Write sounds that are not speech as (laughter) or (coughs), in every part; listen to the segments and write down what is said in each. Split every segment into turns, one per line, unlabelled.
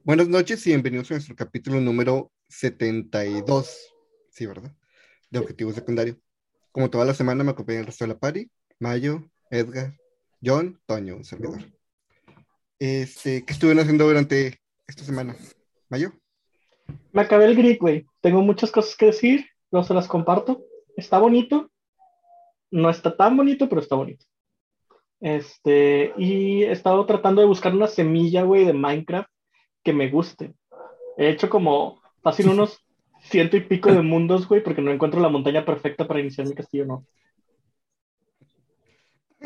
Buenas noches y bienvenidos a nuestro capítulo número 72. Sí, ¿verdad? De Objetivo Secundario. Como toda la semana me acompaña el resto de la party. Mayo, Edgar, John, Toño, un servidor. Este, ¿Qué estuvieron haciendo durante esta semana? ¿Mayo?
Me acabé el grid, güey. Tengo muchas cosas que decir, no se las comparto. Está bonito. No está tan bonito, pero está bonito. Este, y he estado tratando de buscar una semilla, güey, de Minecraft que me guste. He hecho como fácil unos ciento y pico de mundos, güey, porque no encuentro la montaña perfecta para iniciar mi castillo, no.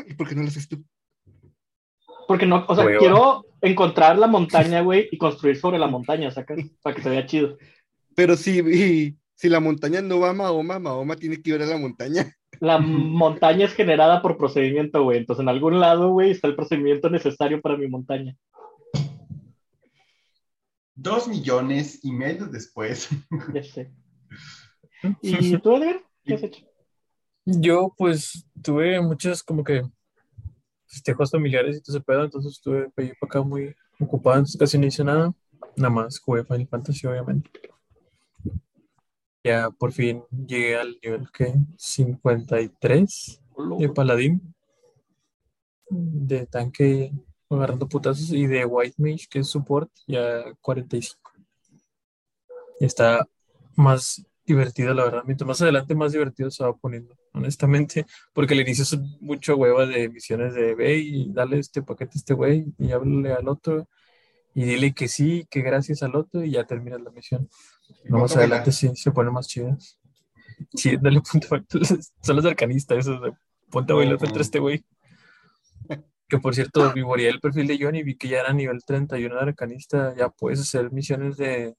¿Y por qué no lo haces tú?
Porque no, o sea,
Hueva.
quiero encontrar la montaña, güey, y construir sobre la montaña, ¿sacas? Para que se vea chido.
Pero si, y- si la montaña no va a Mahoma, Mahoma tiene que ir a la montaña. (laughs)
La montaña es generada por procedimiento, güey. Entonces, en algún lado, güey, está el procedimiento necesario para mi montaña.
Dos millones y medio después. (laughs)
Ya sé. ¿Y tú, Edgar? ¿Qué has hecho?
Yo, pues, tuve muchas como que festejos familiares y todo ese pedo, entonces estuve para acá muy ocupado, entonces casi no hice nada. Nada más jugué Final Fantasy, obviamente. Ya por fin llegué al nivel que 53 de Paladín, de tanque agarrando putazos, y de White Mage, que es support, ya 45. Y está más divertido, la verdad. Mientras más adelante, más divertido se va poniendo, honestamente, porque al inicio son mucho hueva de misiones de ve y dale este paquete a este güey y háblale al otro y dile que sí, que gracias al otro y ya terminas la misión. No, más adelante sí se ponen más chidas. Sí, dale punto. (laughs) Son los arcanistas, esos de ponte a bailar contra este güey. Que por cierto, (laughs) vivoreé el perfil de John y vi que ya era nivel 31 de arcanista. Ya puedes hacer misiones de.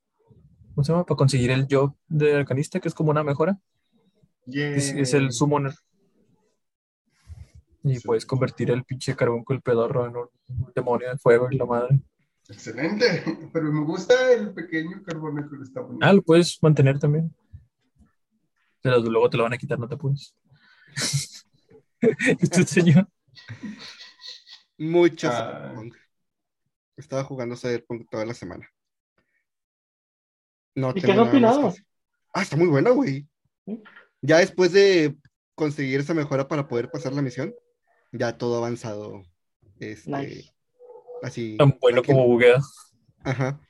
¿Cómo se llama? Para conseguir el job de arcanista, que es como una mejora. Es, es el summoner. Y
Sí.
puedes convertir el pinche carbón con el pedorro en un demonio de fuego y la madre.
Excelente. (laughs) Pero me gusta el pequeño carbono que le está poniendo.
Ah, lo puedes mantener también. Pero luego te lo van a quitar, no te apures. (laughs) ¿Y tú, señor?
Mucho
Ah.
Cyberpunk. Estaba jugando Cyberpunk toda la semana. No
¿Y qué has opinado?
Ah, está muy bueno, güey.
¿Sí?
Ya después de conseguir esa mejora para poder pasar la misión, ya todo avanzado. Este,
Nice.
Así.
Tan bueno como buguea.
Ajá.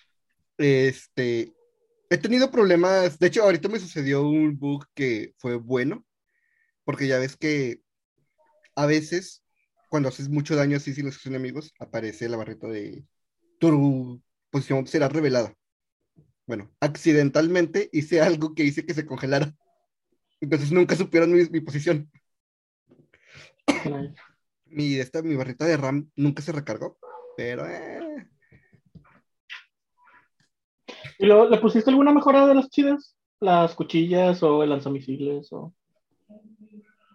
Este, he tenido problemas, de hecho, ahorita me sucedió un bug que fue bueno, porque ya ves que a veces, cuando haces mucho daño así sin los enemigos, aparece la barrita de tu posición será revelada. Bueno, accidentalmente hice algo que hice que se congelara. Entonces nunca supieron mi, mi posición. Mi, esta, mi barrita de RAM nunca se recargó, pero eh,
¿Y lo- le pusiste alguna mejora de las chidas? ¿Las cuchillas o el lanzamisiles o...?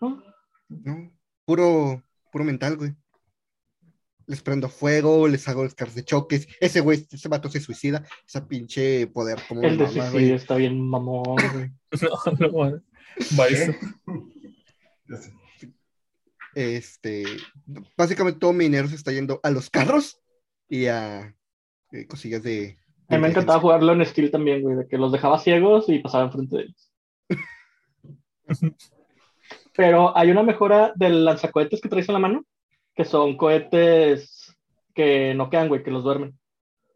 ¿No?
No, puro, puro mental, güey. Les prendo fuego, les hago descargas de choques. Ese güey, ese vato se suicida. Esa pinche poder como
El de
mamá,
suicidio
güey.
está bien mamón, güey.
No, no. Va eso.
¿Qué? Ya sé.
Este, básicamente todo mi dinero se está yendo a los carros y a eh, cosillas de.
A mí me encantaba jugarlo en Steel también, güey, de que los dejaba ciegos y pasaba enfrente de ellos. (laughs) Pero hay una mejora del lanzacohetes que traes en la mano, que son cohetes que no quedan, güey, que los duermen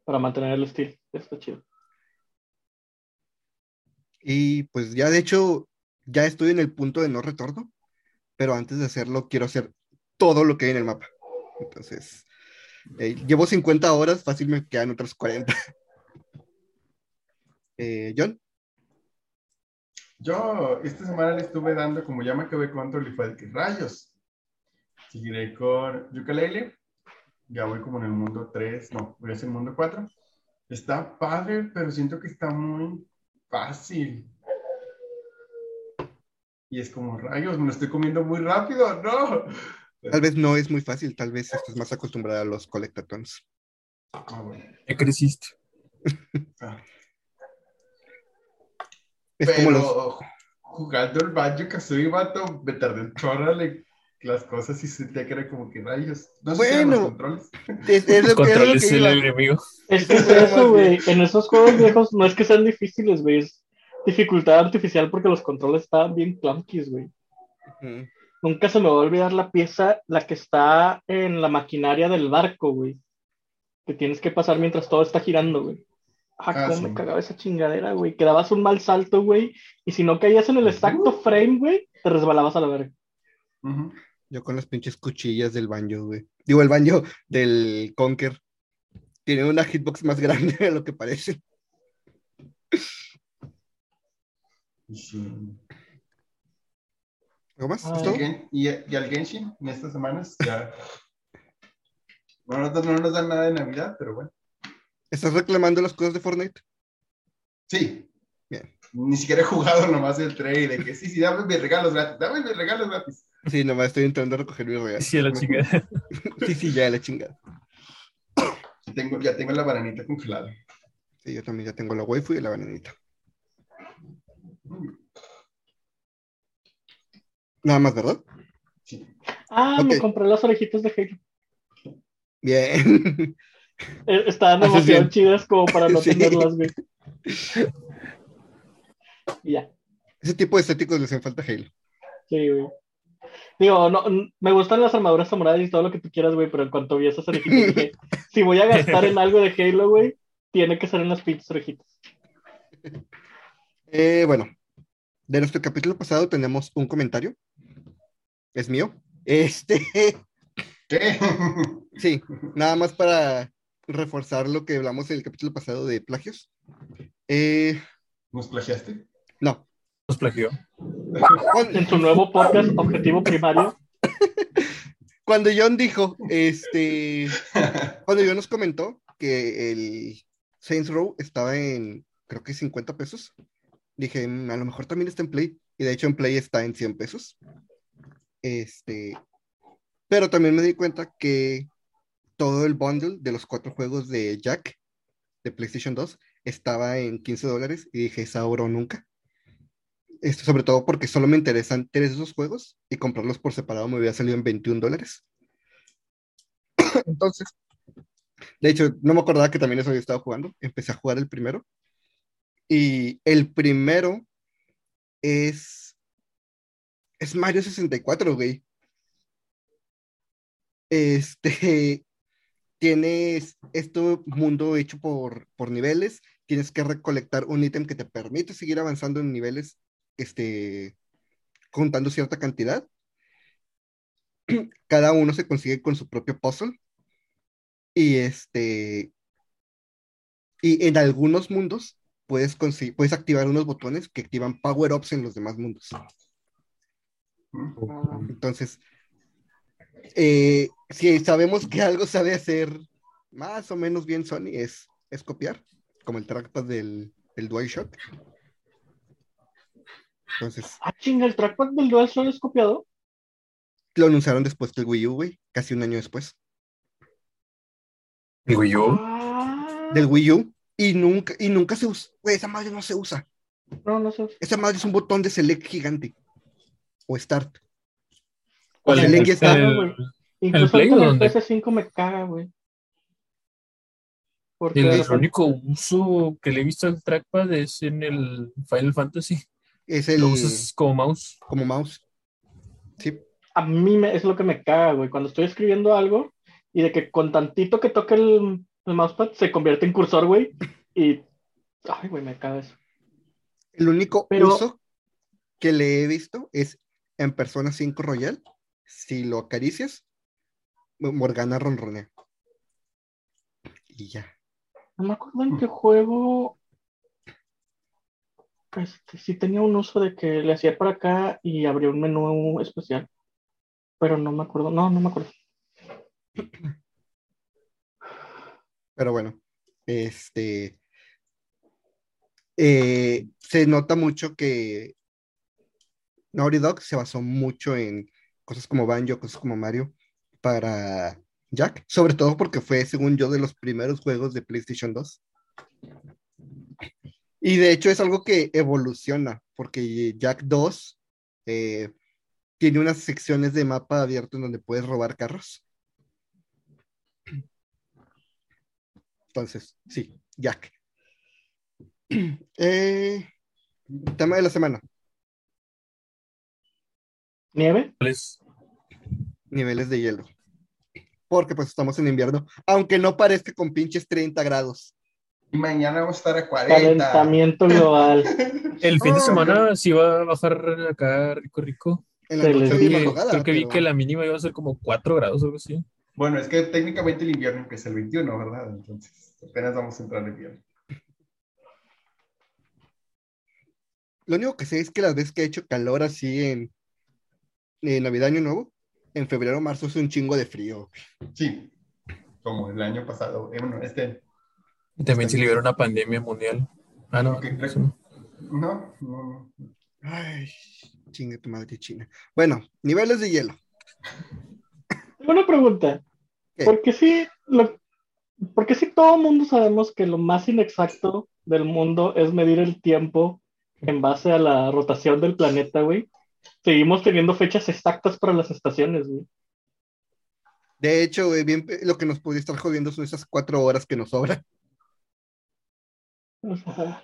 para mantener el Steel. Está chido.
Y pues ya de hecho, ya estoy en el punto de no retorno, pero antes de hacerlo quiero hacer todo lo que hay en el mapa. Entonces, eh, llevo 50 horas, fácil me quedan otras 40. (laughs) Eh, John,
Yo esta semana le estuve dando, como ya me acabé Control y fue que rayos. Seguiré con Yooka-Laylee. Ya voy como en el mundo 3, no, voy a ser el mundo 4. Está padre, pero siento que está muy fácil. Y es como rayos, me lo estoy comiendo muy rápido, no.
tal vez no es muy fácil, tal vez estás más acostumbrada a los colectatons.
Ah, bueno.
Ya creciste.
Ah.
Es como los.
Pero jugando el Banjo Kazooie, vato, me tardé un chorro las cosas y sentía que era como que rayos. No sé si eran los
Bueno.
controles.
Es, es (laughs) lo que, es lo
Control
que
es el
iba.
enemigo.
Es que es eso, güey. En esos juegos viejos no es que sean difíciles, güey. Es dificultad artificial porque los controles estaban bien clunkies, güey. Nunca se me va a olvidar la pieza, la que está en la maquinaria del barco, güey. Que tienes que pasar mientras todo está girando, güey. Ah,
Ah,
cómo
sí.
me cagaba esa chingadera, güey. Que dabas un mal salto, güey. Y si no caías en el exacto frame, güey, te resbalabas a la verga.
Yo con las pinches cuchillas del banjo, güey. Digo, el banjo del Conker. Tiene una hitbox más (laughs) grande de lo que parece.
Sí.
¿Algo más?
Ah.
¿Es
Y Y, al Genshin, en estas semanas, ya. (laughs) No, nos- no nos dan nada de Navidad, pero bueno.
¿Estás reclamando las cosas de Fortnite?
Sí.
Bien.
Ni siquiera he jugado nomás el trade de que sí, sí, dame mis regalos gratis, dame mis regalos gratis.
Sí, nomás estoy entrando a recoger mi regalo.
Sí, a la chingada. (laughs)
Sí, sí, ya la chingada.
Tengo, ya tengo la bananita congelada.
Sí, yo también ya tengo la waifu y la bananita. Nada más, ¿verdad?
Sí.
Ah, me compré las orejitas de Halo.
Bien. (laughs)
Eh, Estaban demasiado
bien.
chidas como para no (laughs)
Sí.
tenerlas, güey. Y ya.
Ese tipo de estéticos les hace falta a Halo.
Sí, güey. Digo, no, me gustan las armaduras samuráis y todo lo que tú quieras, güey, pero en cuanto vi esas orejitas dije, (laughs) si voy a gastar en algo de Halo, güey, tiene que ser en las pinches orejitas.
Eh, bueno, de nuestro capítulo pasado tenemos un comentario. Es mío. Este, (laughs)
¿Qué? (laughs)
sí, nada más para reforzar lo que hablamos en el capítulo pasado de plagios. Eh,
¿Nos plagiaste?
no.
Nos plagió.
En su nuevo podcast, Objetivo Primario, (laughs)
cuando John dijo, este, cuando John nos comentó que el Saints Row estaba en, creo que 50 pesos, dije, "Mm, a lo mejor también está en Play. Y de hecho en Play está en 100 pesos. Este, pero también me di cuenta que todo el bundle de los cuatro juegos de Jack de PlayStation 2 estaba en 15 dólares y dije, es ahora o nunca. Esto sobre todo porque solo me interesan tres de esos juegos y comprarlos por separado me hubiera salido en 21 dólares. (coughs) Entonces, de hecho, no me acordaba que también eso había estado jugando. Empecé a jugar el primero. Y el primero es. Es Mario 64, güey. Este. (laughs) Tienes este mundo hecho por, por niveles. Tienes que recolectar un ítem que te permite seguir avanzando en niveles, este, contando cierta cantidad. (clears throat) Cada uno se consigue con su propio puzzle. Y este. Y en algunos mundos puedes, conseguir, puedes activar unos botones que activan power-ups en los demás mundos. Entonces, eh, si sabemos que algo sabe hacer más o menos bien Sony, es, es copiar, como el trackpad del, del DualShock. Entonces,
ah, chinga, el trackpad del DualShock es copiado.
lo anunciaron después del Wii U, güey, casi un año después.
Digo yo.
Ah,
Del Wii U, y nunca, y nunca se usa, güey, esa madre no se usa.
no, no sé.
Esa madre es un botón de select gigante. O start.
¿Cuál
el
es?
link está-
El-.
Incluso
o
el
dónde?
PS5 me caga, güey. Porque
El, el único uso que le he visto al trackpad es en el Final Fantasy.
Es el
Lo usas como mouse.
como mouse. Sí.
a mí me, es lo que me caga, güey. Cuando estoy escribiendo algo y de que con tantito que toque el, el mousepad se convierte en cursor, güey. Y. Ay, güey, me caga eso.
El único
Pero-
uso que le he visto es en Persona 5 Royal. Si lo acaricias, Morgana ronronea. Y ya.
No me acuerdo en qué juego. Este, sí tenía un uso de que le hacía para acá y abría un menú especial. Pero no me acuerdo. No, no me acuerdo. (clears throat)
Pero bueno, este. eh, se nota mucho que Naughty Dog se basó mucho en cosas como Banjo, cosas como Mario para Jack, sobre todo porque fue, según yo, de los primeros juegos de PlayStation 2. Y de hecho es algo que evoluciona, porque Jack 2 eh, tiene unas secciones de mapa abierto en donde puedes robar carros. Entonces, sí, Jack. (clears throat) Eh, tema de la semana,
¿Nieve?
Niveles de hielo. Porque pues estamos en invierno, aunque no parezca con pinches 30 grados.
Y mañana vamos a estar a 40.
Calentamiento global. (laughs)
El fin de
Ah,
semana sí va a bajar acá rico, rico.
En la
Creo que- creo que vi que la mínima iba a ser como 4 grados o algo así.
Bueno, es que técnicamente el invierno empieza el 21, ¿verdad? Entonces, apenas vamos a entrar en invierno.
Lo único que sé es que las veces que ha hecho calor así en, en Navidad, Año Nuevo, en febrero o marzo es un chingo de frío.
Sí, como el año pasado. Eh, bueno, este.
Y también se libera una pandemia mundial. Ah, no.
Ok,
eso no.
No, no.
Ay, chingue tu madre China. Bueno, niveles de hielo.
Una pregunta.
¿Qué?
¿Por qué si, lo, por qué si todo el mundo sabemos que lo más inexacto del mundo es medir el tiempo en base a la rotación del planeta, güey? Seguimos teniendo fechas exactas para las estaciones, güey.
De hecho, güey, bien, lo que nos podría estar jodiendo son esas cuatro horas que nos sobran.
O sea,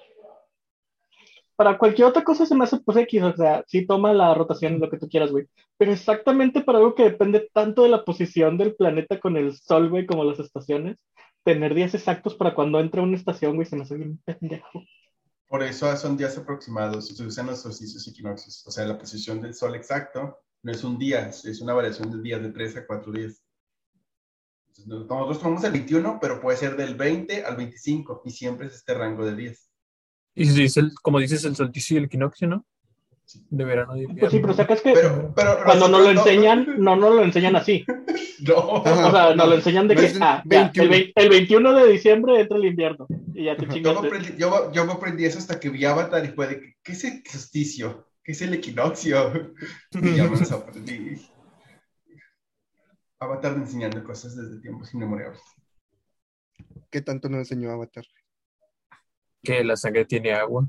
para cualquier otra cosa se me hace pues X, o sea, sí toma la rotación, lo que tú quieras, güey. Pero exactamente para algo que depende tanto de la posición del planeta con el sol, güey, como las estaciones, tener días exactos para cuando entre una estación, güey, se me hace bien pendejo.
Por eso son días aproximados, se usan los solsticios y equinoccios. O sea, la posición del sol exacto no es un día, es una variación de días de 3 a 4 días. Entonces, Nosotros tomamos el 21, pero puede ser del 20 al 25 y siempre es este rango de días.
Y si dice el- como dices, el solsticio y el equinoccio, ¿no? De verano y de
Pues sí, pero sacas que
Pero, pero
cuando nos lo
nosotros no-
enseñan, no nos lo enseñan así. (laughs)
No,
Ajá.
O sea, nos
no.
lo enseñan de
No
que ah, ya,
21.
el, el 21 de diciembre entra el invierno. Y ya te.
Yo me, aprendí, yo, yo me aprendí eso hasta que vi Avatar y fue de, que, ¿qué es el solsticio? ¿Qué es el equinoccio? (laughs) Y ya me los aprendí. Avatar enseñando cosas desde tiempos inmemorables.
¿Qué tanto nos enseñó Avatar?
Que la sangre tiene agua.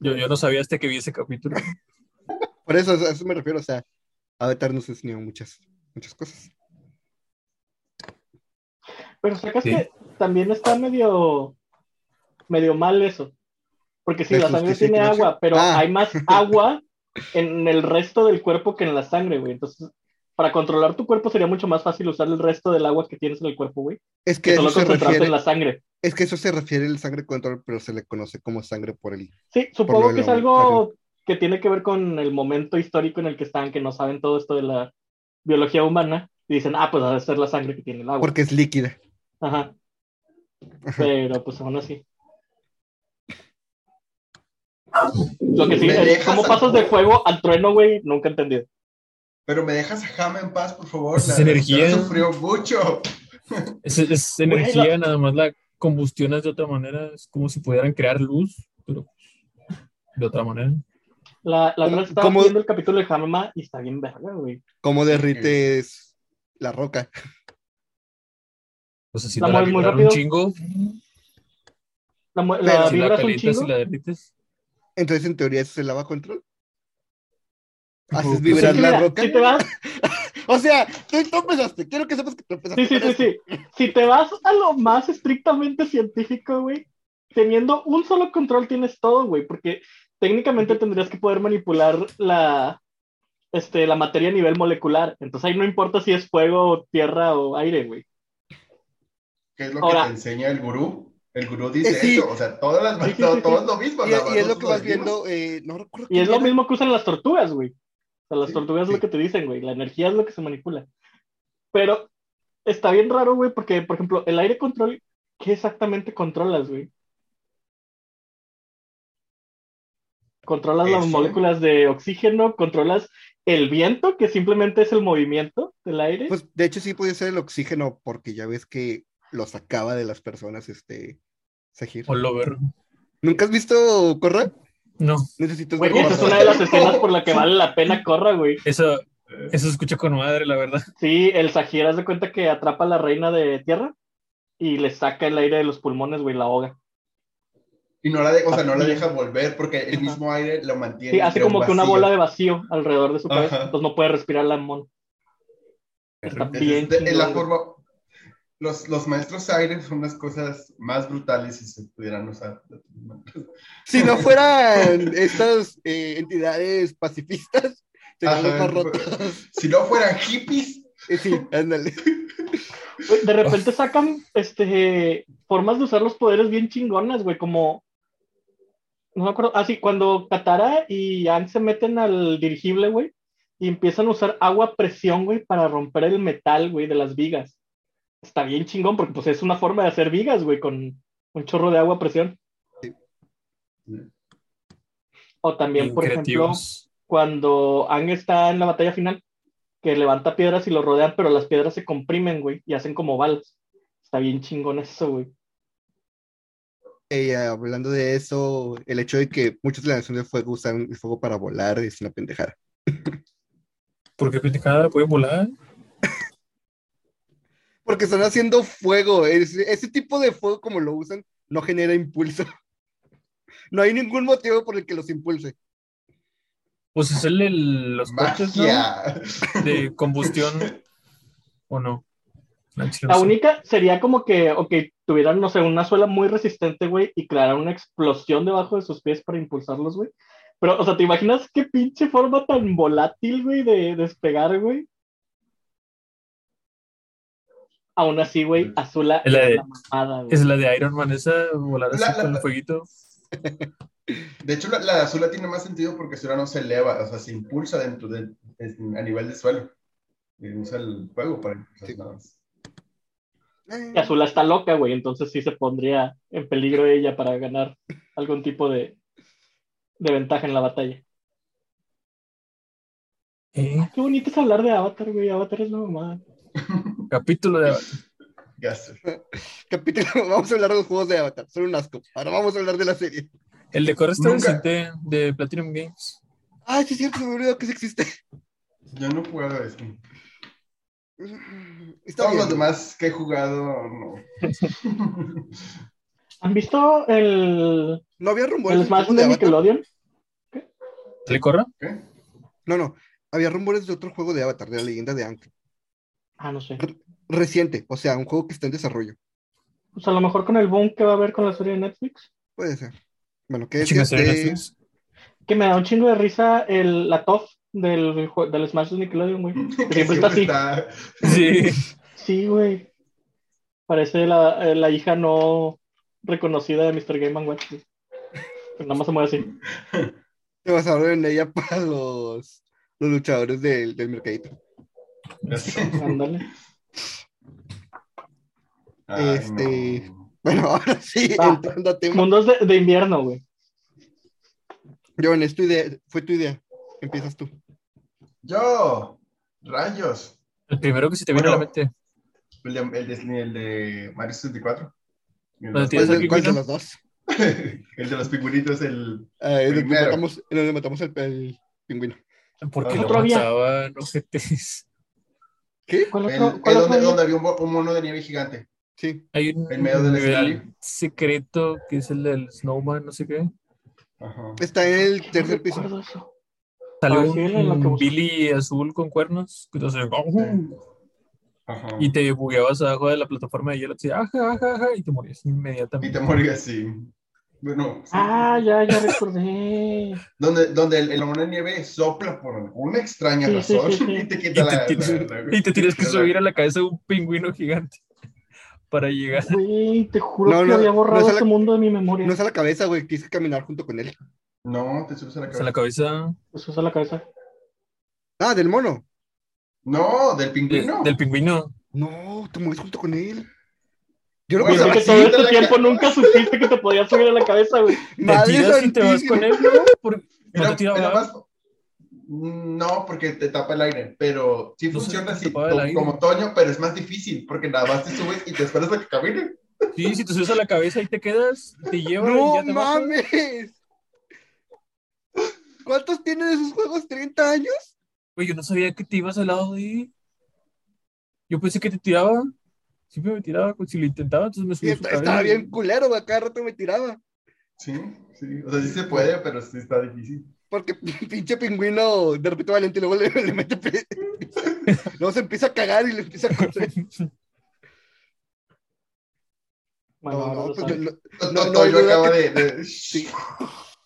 Yo, yo no sabía hasta que vi ese capítulo. (laughs)
Por eso, a eso me refiero, o sea, Avatar nos enseñó muchas, muchas cosas.
Pero sacas
Sí.
que también está medio, medio mal eso. Porque sí,
¿El
la sangre tiene agua, pero
Ah.
hay más (laughs) agua en el resto del cuerpo que en la sangre, güey. Entonces, para controlar tu cuerpo sería mucho más fácil usar el resto del agua que tienes en el cuerpo, güey.
Es que
Que
eso
solo
se
concentrarte
refiere,
en la sangre.
es que eso se refiere al sangre control, pero se le conoce como sangre por el.
Sí, supongo que es
la-
algo que tiene que ver con el momento histórico en el que están, que no saben todo esto de la biología humana. Y dicen, ah, pues debe ser la sangre que tiene el agua.
Porque es líquida.
Ajá.
Ajá.
Pero pues aún así. Lo que sí,
¿Me
es cómo pasas de fuego al trueno, güey, nunca he entendido.
Pero me dejas a Jama en paz, por favor.
Pues es
La
energía.
sufrió mucho. (laughs)
Es, es energía, nada más la combustionas de otra manera. Es como si pudieran crear luz, pero de otra manera.
La, la
¿Cómo-
verdad estaba
cómo-
viendo el capítulo de Hamama y está bien verga, güey.
¿Cómo derrites la roca?
O sea, si
La
no la
mueves muy
vibrar un
rápido.
chingo,
La,
Pero
la
si la calientas y la derrites.
Entonces, en teoría, eso es el lava control. ¿Haces
Pues,
vibrar
Sí,
la
mira,
roca?
Si te vas, (laughs)
O sea, tú, tú empezaste. Quiero que sepas que tú empezaste.
sí, sí, sí, sí. Si te vas a lo más estrictamente científico, güey, teniendo un solo control tienes todo, güey, porque técnicamente tendrías que poder manipular la, este, la materia a nivel molecular. Entonces ahí no importa si es fuego, tierra o aire, güey.
¿Qué es lo
Ahora-
que te enseña el gurú? El gurú dice
Eh, sí.
eso. O sea, todas las,
Sí, sí,
todo,
sí,
todo
sí.
es lo mismo.
Y, y es lo que vas viendo. eh, no recuerdo
Y es lo mismo que usan las tortugas, güey. Sea, las
Sí,
tortugas es lo que te dicen, güey. La energía es lo que se manipula. Pero está bien raro, güey, porque, por ejemplo, el aire control, ¿qué exactamente controlas, güey? Controlas las moléculas de oxígeno, controlas el viento, que simplemente es el movimiento del aire.
Pues de hecho, sí podía ser el oxígeno, porque ya ves que lo sacaba de las personas, este. Sahir.
O Lover.
¿Nunca has visto Corra?
No,
Necesitas
Güey,
ver
esa es una de las escenas por la que vale la pena corra, güey.
eso, eso se escucha con madre, la verdad.
Sí, el Sahir haz de cuenta que atrapa a la reina de tierra y le saca el aire de los pulmones, güey, la ahoga.
Y no la, de- o sea, no la deja volver porque el
Ajá.
mismo aire lo mantiene.
Sí, hace
un
como que una bola de vacío alrededor de su cabeza,
Ajá.
entonces no puede respirar la mon. Está bien.
Es, de- es la forma. Los, los maestros aire son las cosas más brutales si se pudieran usar.
Si no fueran estas eh, entidades pacifistas,
Ajá. Si no fueran hippies,
Eh, Sí, ándale.
De repente sacan este, formas de usar los poderes bien chingonas, güey, como... No me acuerdo, ah, sí, cuando Katara y Aang se meten al dirigible, güey, y empiezan a usar agua a presión, güey, para romper el metal, güey, de las vigas. Está bien chingón, porque pues es una forma de hacer vigas, güey, con un chorro de agua a presión.
Sí.
O también,
Bien
por ejemplo, cuando Aang está en la batalla final, que levanta piedras y lo rodean, pero las piedras se comprimen, güey, y hacen como balas. Está bien chingón eso, güey.
Eh, hablando de eso, el hecho de que muchos de la Nación de Fuego usan el fuego para volar es una pendejada.
Porque pendejada pueden volar.
Porque están haciendo fuego. Ese, ese tipo de fuego, como lo usan, no genera impulso. (laughs) No hay ningún motivo por el que los impulse.
Pues es el, el- los coches. (laughs) De combustión. ¿O no?
La única sería como que, ok, tuvieran, no sé, una suela muy resistente, güey, y crearan una explosión debajo de sus pies para impulsarlos, güey. Pero, o sea, ¿te imaginas qué pinche forma tan volátil, güey, de despegar, güey? Aún así, güey, Azula
Es la de-
la mamada, güey.
Es la de Iron Man, esa volar así
La- la-
con el fueguito. (laughs)
De hecho, la, la de azul tiene más sentido porque Sura no se eleva, o sea, se impulsa dentro de, de- a nivel de suelo. Y usa el fuego para impulsar
Sí.
nada más.
Eh,
Y Azula está loca, güey, entonces sí se pondría en peligro ella para ganar algún tipo de, de ventaja en la batalla.
Eh,
Qué bonito es hablar de Avatar, güey. Avatar es la mamada.
Capítulo de
Gasto.
capítulo, (laughs) vamos a hablar de los juegos de Avatar, son un asco. Ahora vamos a hablar de la serie.
El decor está
Nunca-
decente de Platinum Games.
Ay, sí es cierto, me olvidó que sí existe.
Yo no he jugado a eso.
Está
Todos
bien.
los demás que he jugado, no. (laughs)
¿Han visto el,
No había rumores
el
de
Smash de
de Avatar.
Nickelodeon?
¿Le corra?
¿Qué?
No, no. Había rumores de otro juego de Avatar, de la leyenda de Aang.
Ah, no sé.
Reciente, o sea, un juego que está en desarrollo.
Pues a lo mejor con el boom que va a haber con la serie de Netflix.
Puede ser. Bueno, ¿qué decías de-
Netflix.
Que me da un chingo de risa el, la TOF del, del Smash de Nickelodeon, güey. (laughs) Que siempre está así.
está-
Sí.
Sí, güey. Parece la, eh, la hija no reconocida de Mr. Game Watch. güey. Pero nada más se mueve así.
Se basaron en ella para los, los luchadores del, del mercadito.
Ándale.
Este-
no.
Bueno, (laughs) ahora sí,
Va.
entrando a tema.
Mundos de, de invierno, güey.
Joven, es tu idea, fue tu idea. Empiezas tú.
Yo, rayos.
El primero que se te viene a la
Bueno.
mente.
El de, el de, el de Mario 64. El,
¿Dónde
¿Cuál, de- cuál los dos? (laughs)
el de los pingüinitos, el.
Ah, donde
Primero.
matamos, en donde matamos el, el pingüino.
Porque
Ah.
lo
Otro había.
mataban. (laughs)
¿Qué?
¿Cuál
el-
otro?
el
cuál otro
donde,
había?
donde había un, mo- un mono de nieve gigante.
Sí.
Hay un
En medio del
nivel
escenario.
secreto que es el del Snowman, no sé qué.
Ajá.
Está en el
No
tercer piso.
lo que
un. Billy azul con cuernos. Entonces,
Ajá.
y te bugueabas abajo de la plataforma de hielo. así, ajá, ajá, ajá, y te morías
Y
inmediatamente.
te morías así. Bueno, sí.
Ah, ya, ya recordé.
donde, donde el, el mono de nieve sopla por alguna extraña
Sí,
razón
sí, sí.
y te
Y
quita
te,
la,
tienes,
la- la-
y te tienes que subir a la cabeza de un pingüino gigante para llegar.
Güey, te juro
No,
que
no,
había
no
borrado
es a la-
ese mundo de mi memoria.
No es a la cabeza, güey. Quise caminar junto con él.
No, te subes a la cabeza.
cabeza
Eso es a la cabeza.
Ah, del mono.
No, del
de-
pingüino.
del pingüino.
No, te mueves junto con él. Yo
Pensé
pensaba
que todo
te
este
la
tiempo
ca-
nunca supiste que te podías subir a la cabeza, güey.
Te
Madre
tiras y te vas con él, ¿no? Por- ¿No te
era más- No, porque te tapa el aire, pero sí
No
funciona
te
así, como, Toño, pero es más difícil, porque nada más te subes y te esperas a que camine.
Sí, si te subes a la cabeza y te quedas, te lleva y
No
ya te bajas.
mames. ¿Cuántos tienen esos juegos? ¿30 años?
Güey, yo no sabía que te ibas al lado de. Yo pensé que te tiraba. Siempre me tiraba, si lo intentaba, entonces me
Sí,
subía su
estaba bien culero, güey, cada rato me tiraba.
Sí, sí. O sea, sí se puede, pero sí está difícil.
Porque (laughs) pinche pingüino de repente valiente y luego le, le mete. pe- (laughs) Luego se empieza a cagar y le empieza a correr.
Bueno, (laughs)
No, no, pues, no,
No,
no,
no,
no
yo
que-
de. de-
Sí.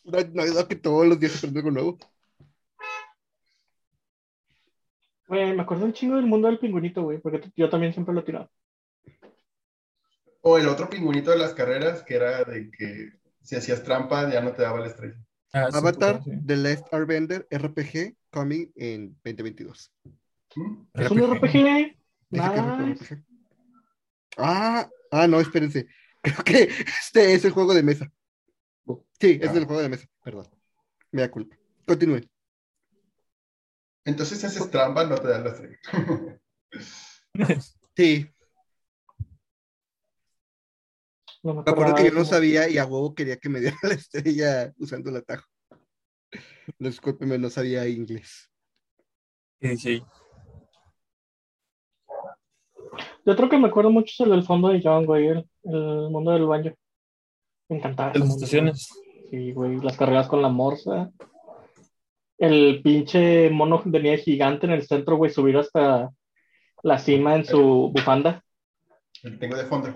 no, no hay duda que todos los días se aprende algo nuevo.
Güey, me acuerdo un chingo del mundo del pingüinito, güey, porque yo también siempre lo tiraba.
O el otro pingüinito de las carreras, que era de que si hacías trampa ya no te daba la estrella.
Ah, sí,
Avatar,
sí.
The Last Airbender, RPG, coming en 2022.
¿Mm?
Es un RPG. Nice.
RPG. Ah, ah, no, espérense. (laughs) Creo que este es el juego de mesa. Sí, es
Ah.
el juego de mesa, perdón. Me da culpa. Continúe.
Entonces si haces trampa, no te dan la estrella. (laughs)
Sí,
No me
me acuerdo que yo no sabía y a huevo quería que me (laughs) diera la estrella usando el atajo. Discúlpeme, no sabía inglés.
¿Qué dice ahí?
De otro que me acuerdo mucho es el del fondo de John, güey, el, el mundo del baño. Me encantaba.
Las estaciones.
Sí, güey, las carreras con la morsa. El pinche mono de nieve gigante en el centro, güey, subir hasta la cima en su bufanda.
El tengo de fondo.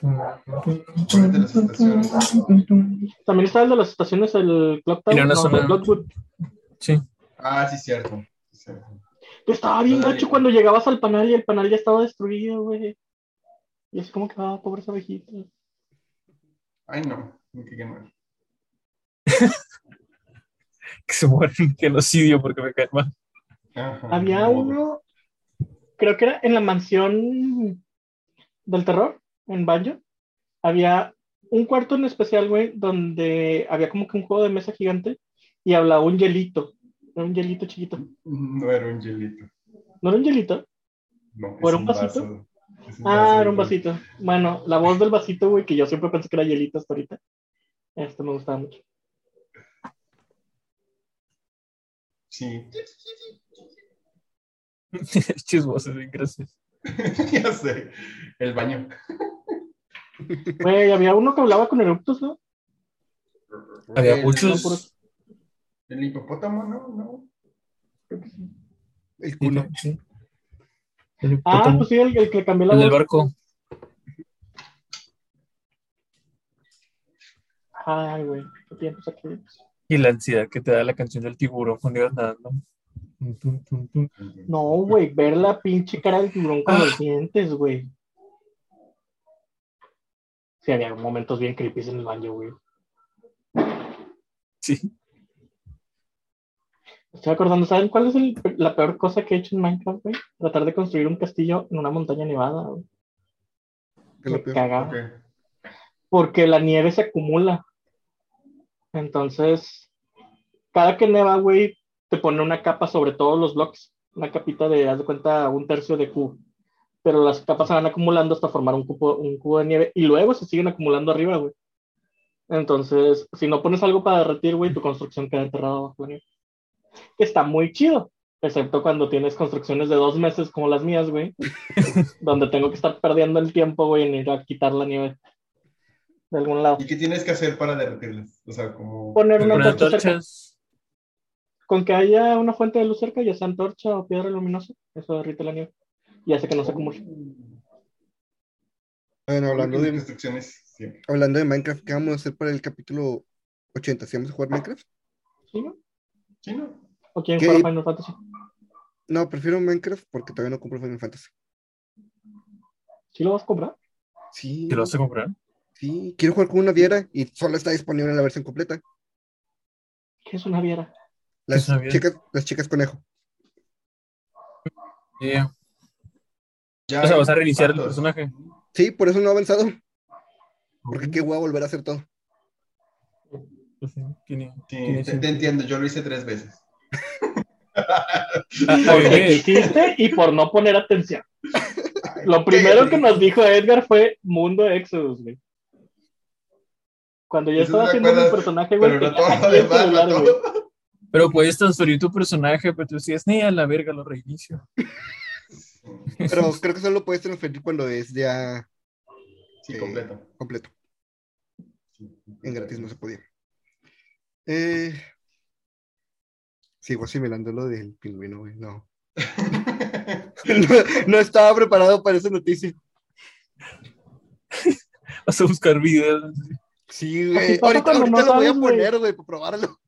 Las estaciones.
También está el de las estaciones, el Clock Tower, no, el Clockwood.
Sí.
Ah, sí, cierto. sí, cierto.
Estaba bien gacho cuando llegabas al panel y el panel ya estaba destruido, güey. Y es como que, ah, pobres abejitas.
Ay, no. cagué (laughs) mal.
Que se mueren genocidio porque me caen mal.
Ajá,
Había uno, creo que era en la mansión del terror, en Banjo. Había un cuarto en especial, güey, donde había como que un juego de mesa gigante y hablaba un hielito. Era un hielito chiquito.
No era un hielito.
¿No era un hielito?
No,
¿O
es
era un vasito?
vaso. Es un
Ah,
vaso
era un vasito. Bueno, la voz del vasito, güey, que yo siempre pensé que era hielito hasta ahorita. Este me gustaba mucho.
Sí. (laughs)
Chismosos, gracias. (laughs)
ya sé. El baño.
Güey, había uno que hablaba con Eruptus, ¿no?
Había
El-
muchos.
El hipopótamo, ¿no? No.
El culo.
Sí. El
Ah, pues sí, el, el que cambió la
El del
voz.
barco.
Ay, güey, qué tiempos aquellos.
Y la ansiedad que te da la canción del tiburón cuando ibas nadando.
No, güey, ver la pinche cara del tiburón con
Ah.
los dientes, güey. Sí, había momentos bien creepy en el baño, güey.
Sí.
Estoy acordando, ¿saben cuál es el- la peor cosa que he hecho en Minecraft, güey? Tratar de construir un castillo en una montaña nevada, güey. Me cagaba. Porque la nieve se acumula. Entonces, cada que neva, güey, te pone una capa sobre todos los bloques. Una capita de, haz de cuenta, un tercio de cubo. Pero las capas se van acumulando hasta formar un cubo, un cubo de nieve. Y luego se siguen acumulando arriba, güey. Entonces, si no pones algo para derretir, güey, tu construcción queda enterrada bajo la nieve. Está muy chido. Excepto cuando tienes construcciones de dos meses como las mías, güey. (laughs) donde tengo que estar perdiendo el tiempo, güey, en ir a quitar la nieve de algún lado.
¿Y qué tienes que hacer para derretirlas? O sea, como.
Poner una antorcha cerca. Con que haya una fuente de luz cerca, ya sea antorcha o piedra luminosa, eso derrite la nieve. Y hace que no se acumule.
Bueno, hablando de,
construcciones siempre.
hablando de Minecraft, ¿qué vamos a hacer para el capítulo 80? ¿Si vamos a jugar Minecraft?
¿Sí, no?
Sí, ¿no?
¿O quieren
¿Qué?
jugar Final Fantasy?
No, prefiero Minecraft porque todavía no compro Final Fantasy.
¿Sí lo vas a comprar?
Sí,
¿Te lo vas a comprar?
sí, quiero jugar con una viera y solo está disponible en la versión completa.
¿Qué es una viera?
Las
Es una viera.
chicas, las chicas conejo.
Yeah.
Ya
O sea, vas a reiniciar el personaje.
Sí, por eso no ha avanzado. Porque qué voy a volver a hacer todo.
Pues tiene-
Sí, te, entiendo, yo lo hice tres veces. (laughs)
Ah, (laughs)
Porque
bebé,
quisiste y por no poner atención. Lo primero que nos dijo Edgar fue Mundo Exodus, güey. Cuando yo estaba haciendo mi personaje, güey,
Pero no todo lo
aquí el
demás,
celular,
no
güey.
todo.
Pero puedes transferir tu personaje, pero tú decías, ni a la verga, lo reinicio. (laughs)
Pero (laughs) creo que solo puedes transferir cuando es ya
Sí,
eh,
completo.
completo.
Sí,
En gratis no se podía. Eh, sigo asimilando lo del pingüino, güey. No. (laughs) no. no estaba preparado para esa noticia.
Vas a buscar videos.
Sí, güey. Ahorita,
no
lo voy a poner, güey, para probarlo.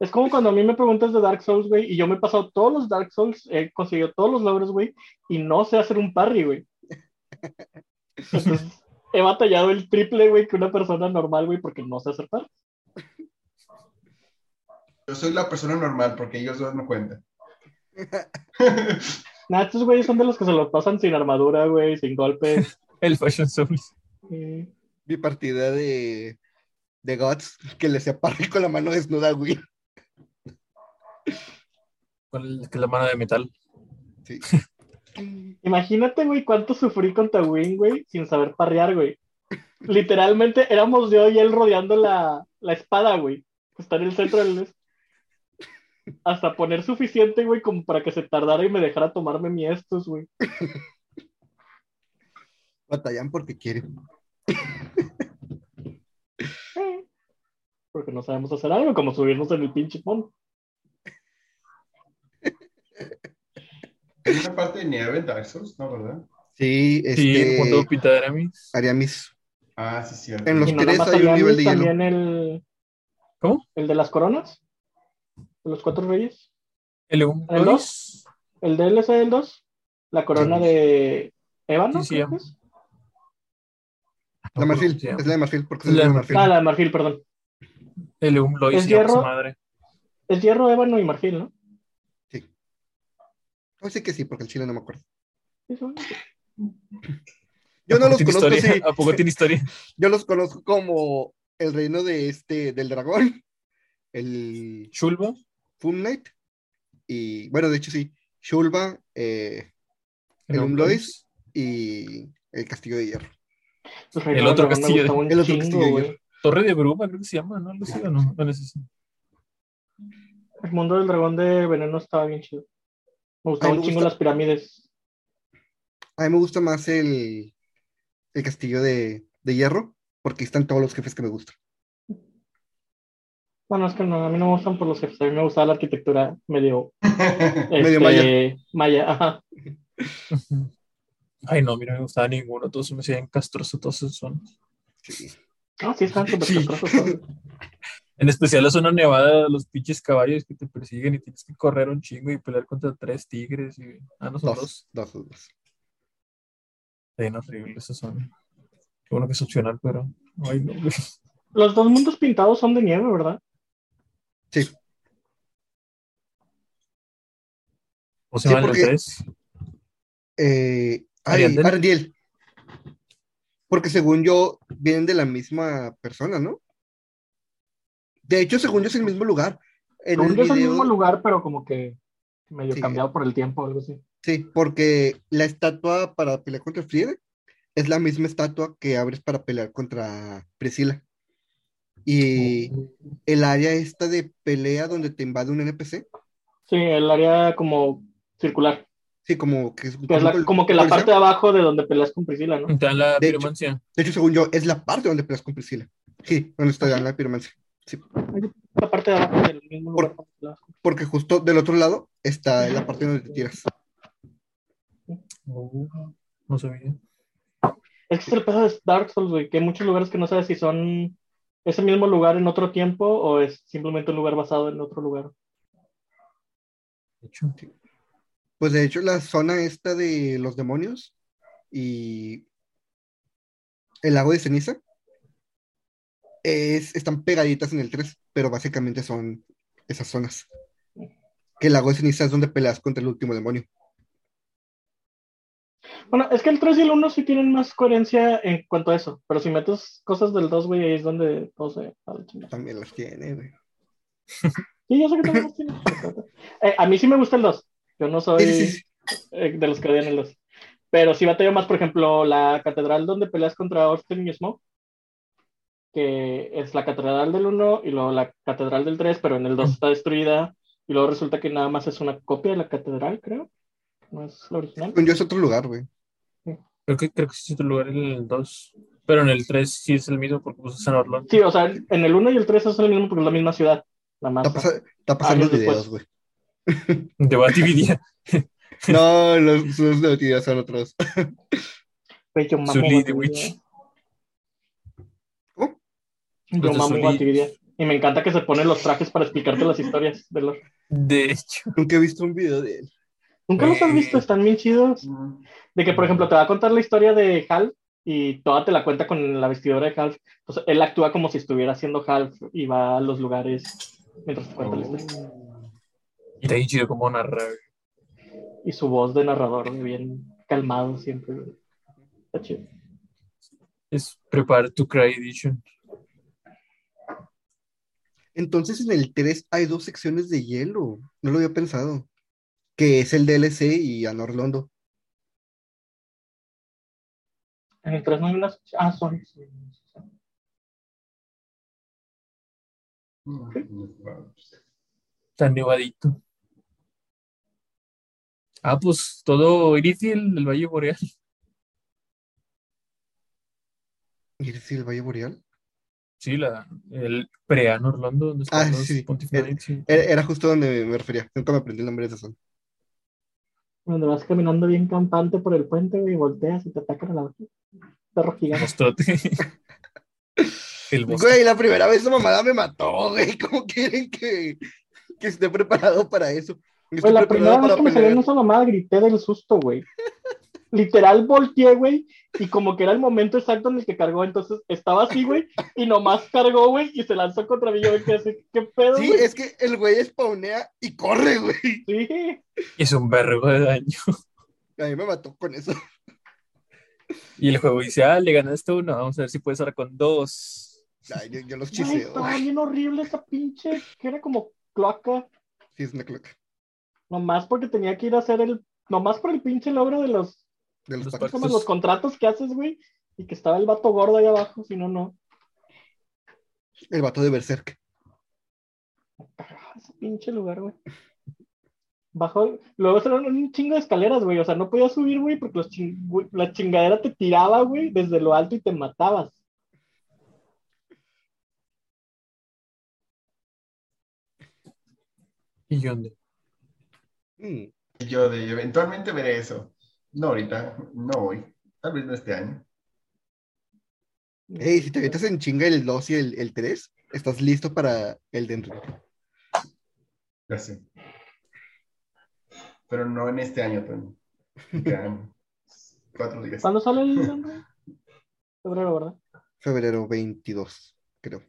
Es como cuando a mí me preguntas de Dark Souls, güey, y yo me he pasado todos los Dark Souls, he conseguido todos los logros, güey, y no sé hacer un parry, güey. (laughs) Entonces, he batallado el triple, güey, que una persona normal, güey, porque no sé hacer parry.
Yo soy la persona normal porque ellos dos no cuentan. (laughs) (laughs)
Nah, estos güeyes son de los que se lo pasan sin armadura, güey, sin golpes.
El Fashion Souls.
Mi partida de, de Gods que le parry con la mano desnuda, güey.
Que es la mano de metal.
Sí. (laughs)
Imagínate, güey, cuánto sufrí con Tawin, güey, sin saber parrear, güey. Literalmente éramos yo y él rodeando la, la espada, güey. Que está en el centro del... Hasta poner suficiente, güey, como para que se tardara y me dejara tomarme mi estos, güey.
Batallan porque quieren. (laughs)
Porque no sabemos hacer algo, como subirnos en el pinche fondo.
¿Hay una parte de nieve en Dark Souls? No, ¿verdad?
Sí,
Sí, el mundo
este.
Pitaderamis.
Ariamis.
Ah, sí, cierto.
En los
no
tres hay un nivel de hielo.
también el...
¿Cómo?
El de las coronas. De los cuatro reyes.
El Eum
¿El
Lois.
El DLC del 2. La corona
Sí.
de Ébano,
Sí, sí,
creo
ya.
que es.
La marfil.
Sí,
Es la de marfil porque
Es
es
la
de marfil.
Ah, la de marfil, perdón.
El Eum Lois
Es hierro.
su madre.
Es hierro, ébano y marfil, ¿no?
Oh, sí que sí, porque el chile no me acuerdo.
Eso.
Yo
¿A
no los conozco
historia?
así.
¿A poco tiene historia?
Yo los conozco como el reino de este, del dragón, el
Shulba.
Fun Knight, y bueno, de hecho sí, Shulba, eh, el Umlois y el Castillo de Hierro.
El otro castillo de-
el otro castillo de hierro.
Torre de Bruma, creo que se llama, ¿no? ¿Algo así o no? Bueno, ese sí.
El mundo del dragón de veneno estaba bien chido. Me
mí
un chingo
gusta-
las pirámides.
A mí me gusta más el, el Castillo de, de Hierro, porque ahí están todos los jefes que me gustan.
Bueno, es que no, a mí no me gustan por los jefes. A mí me gustaba la arquitectura medio. (laughs)
Medio
este, maya. Ajá.
Ay, no, mira, no me gustaba ninguno. Todos me hacían castrosos, todos esos son.
Sí.
No, sí, están súper (laughs)
Sí.
castrosos todos.
En especial la zona nevada, los pinches caballos que te persiguen y tienes que correr un chingo y pelear contra tres tigres. Y... Ah, no son dos.
Dos, dos, dos.
Sí, no, horrible, esos son. Qué bueno que es opcional, pero. Ay, no, güey.
Los dos mundos pintados son de nieve, ¿verdad?
Sí,
¿Cómo se
Sí,
llaman los
porque-
tres?
Eh, ay,
Ariandel.
Ariandel. Porque según yo, vienen de la misma persona, ¿no? De hecho, según yo es el mismo lugar. En
Según
el
yo es el mismo lugar, pero como que medio
Sí.
cambiado por el tiempo o algo así.
Sí, porque la estatua para pelear contra Friede es la misma estatua que abres para pelear contra Priscila. Y el área esta de pelea donde te invade un NPC,
Sí, el área como circular.
sí, como que es
Que es la-
el-
como que la parte de abajo de donde peleas con Priscila, ¿no?
Te dan la
De hecho.
piromancia.
De hecho, según yo, es la parte donde peleas con Priscila. Sí, donde está la piromancia. Sí,
La parte de abajo del mismo lugar.
porque justo del otro lado está la parte donde te tiras.
Oh, no sabía.
Es que es el pedo de Dark Souls, güey, que hay muchos lugares que no sabes si son ese mismo lugar en otro tiempo o es simplemente un lugar basado en otro lugar.
De hecho,
Pues de hecho, la zona esta de los demonios y el lago de ceniza es, están pegaditas en el 3, pero básicamente son esas zonas. Que el lago de ceniza es donde peleas contra el último demonio.
Bueno, es que el 3 y el 1 sí tienen más coherencia en cuanto a eso, pero si metes cosas del 2, güey, ahí es donde todo se.
También las tiene, güey.
Sí, yo sé que también las tiene. Eh, a mí sí me gusta el 2. Yo no soy
Sí, sí, sí.
eh, de los que odian el 2. Pero sí batallo más, por ejemplo, la catedral donde peleas contra Austin y Smoke. Que es la catedral del 1 y luego la catedral del 3, pero en el 2 está destruida y luego resulta que nada más es una copia de la catedral, creo. No es la original.
Yo es otro lugar, güey.
Creo que, creo que sí es otro lugar en el 2. Pero en el 3 sí es el mismo porque pues, es San Orlando.
Sí, o sea, en el 1 y el 3 es el mismo porque es la misma ciudad. Nada más.
Está, pasa- está pasando
Años
los videos, güey.
De Batividia. (laughs)
No, los, los de videos son otros.
Güey, yo
Zully
Batividia.
Witch.
Mamo. Batividia. Y me encanta que se ponen los trajes para explicarte las historias de los.
De hecho.
Nunca he visto un video de él.
¿Nunca los has visto? Están bien chidos. De que, por ejemplo, te va a contar la historia de Half y toda te la cuenta con la vestidura de Half. Entonces, él actúa como si estuviera haciendo Half y va a los lugares mientras te cuenta la historia.
Y está bien chido como narrar.
Y su voz de narrador, bien calmado siempre. Está chido.
Es Prepare to Cry Edition.
Entonces en el 3 hay dos secciones de hielo. No lo había pensado. Que es el DLC y Anor Orlando.
En el 3 no hay unas. Ah, son.
mm,
Está nevadito. Ah, pues todo Irithiel del Valle Boreal.
¿Y es el Valle Boreal?
Sí, la, el pre-An Orlando, donde
Ah,
están
sí. Era, era justo donde me refería. Nunca me aprendí el nombre de esa zona.
Donde vas caminando bien campante por el puente, y volteas y te atacan a la perro gigante. (laughs)
El.
Güey, la primera vez esa mamada me mató, güey. ¿Cómo quieren que, que esté preparado para eso?
Güey, la primera vez que me salió en esa mamada grité del susto, güey. (laughs) Literal volteé, güey, y como que era el momento exacto en el que cargó, entonces estaba así, güey, y nomás cargó, güey, y se lanzó contra mí, yo me quedé así, ¿qué pedo,
Sí,
güey?
es que el güey spawnea y corre, güey.
Sí,
Es un vergo de daño.
A mí me mató con eso.
Y el juego dice, ah, le ganaste uno, vamos a ver si puedes ahora con dos.
Ay, yo, yo los chiseo.
estaba
güey.
bien horrible esa pinche, que era como cloaca,
Sí, es una cloca.
nomás porque tenía que ir a hacer el, nomás por el pinche logro de los,
De los
como los contratos que haces, güey, y que estaba el vato gordo ahí abajo, si no, no.
El vato de Berserk.
ese pinche lugar, güey. Bajó, luego eran un chingo de escaleras, güey. O sea, no podías subir, güey, porque los ching- güey, la chingadera te tiraba, güey, desde lo alto y te matabas.
¿Y yo dónde?
Mm.
Y Yo de eventualmente veré eso. No ahorita, no hoy. Tal vez no este año.
Ey, si te metes en chinga el 2 y el, el 3, estás listo para el de Ring.
Ya sé. Pero no en este año, Tony. Quedan cuatro días.
¿Cuándo sale el? Febrero, ¿verdad?
Febrero 22, creo.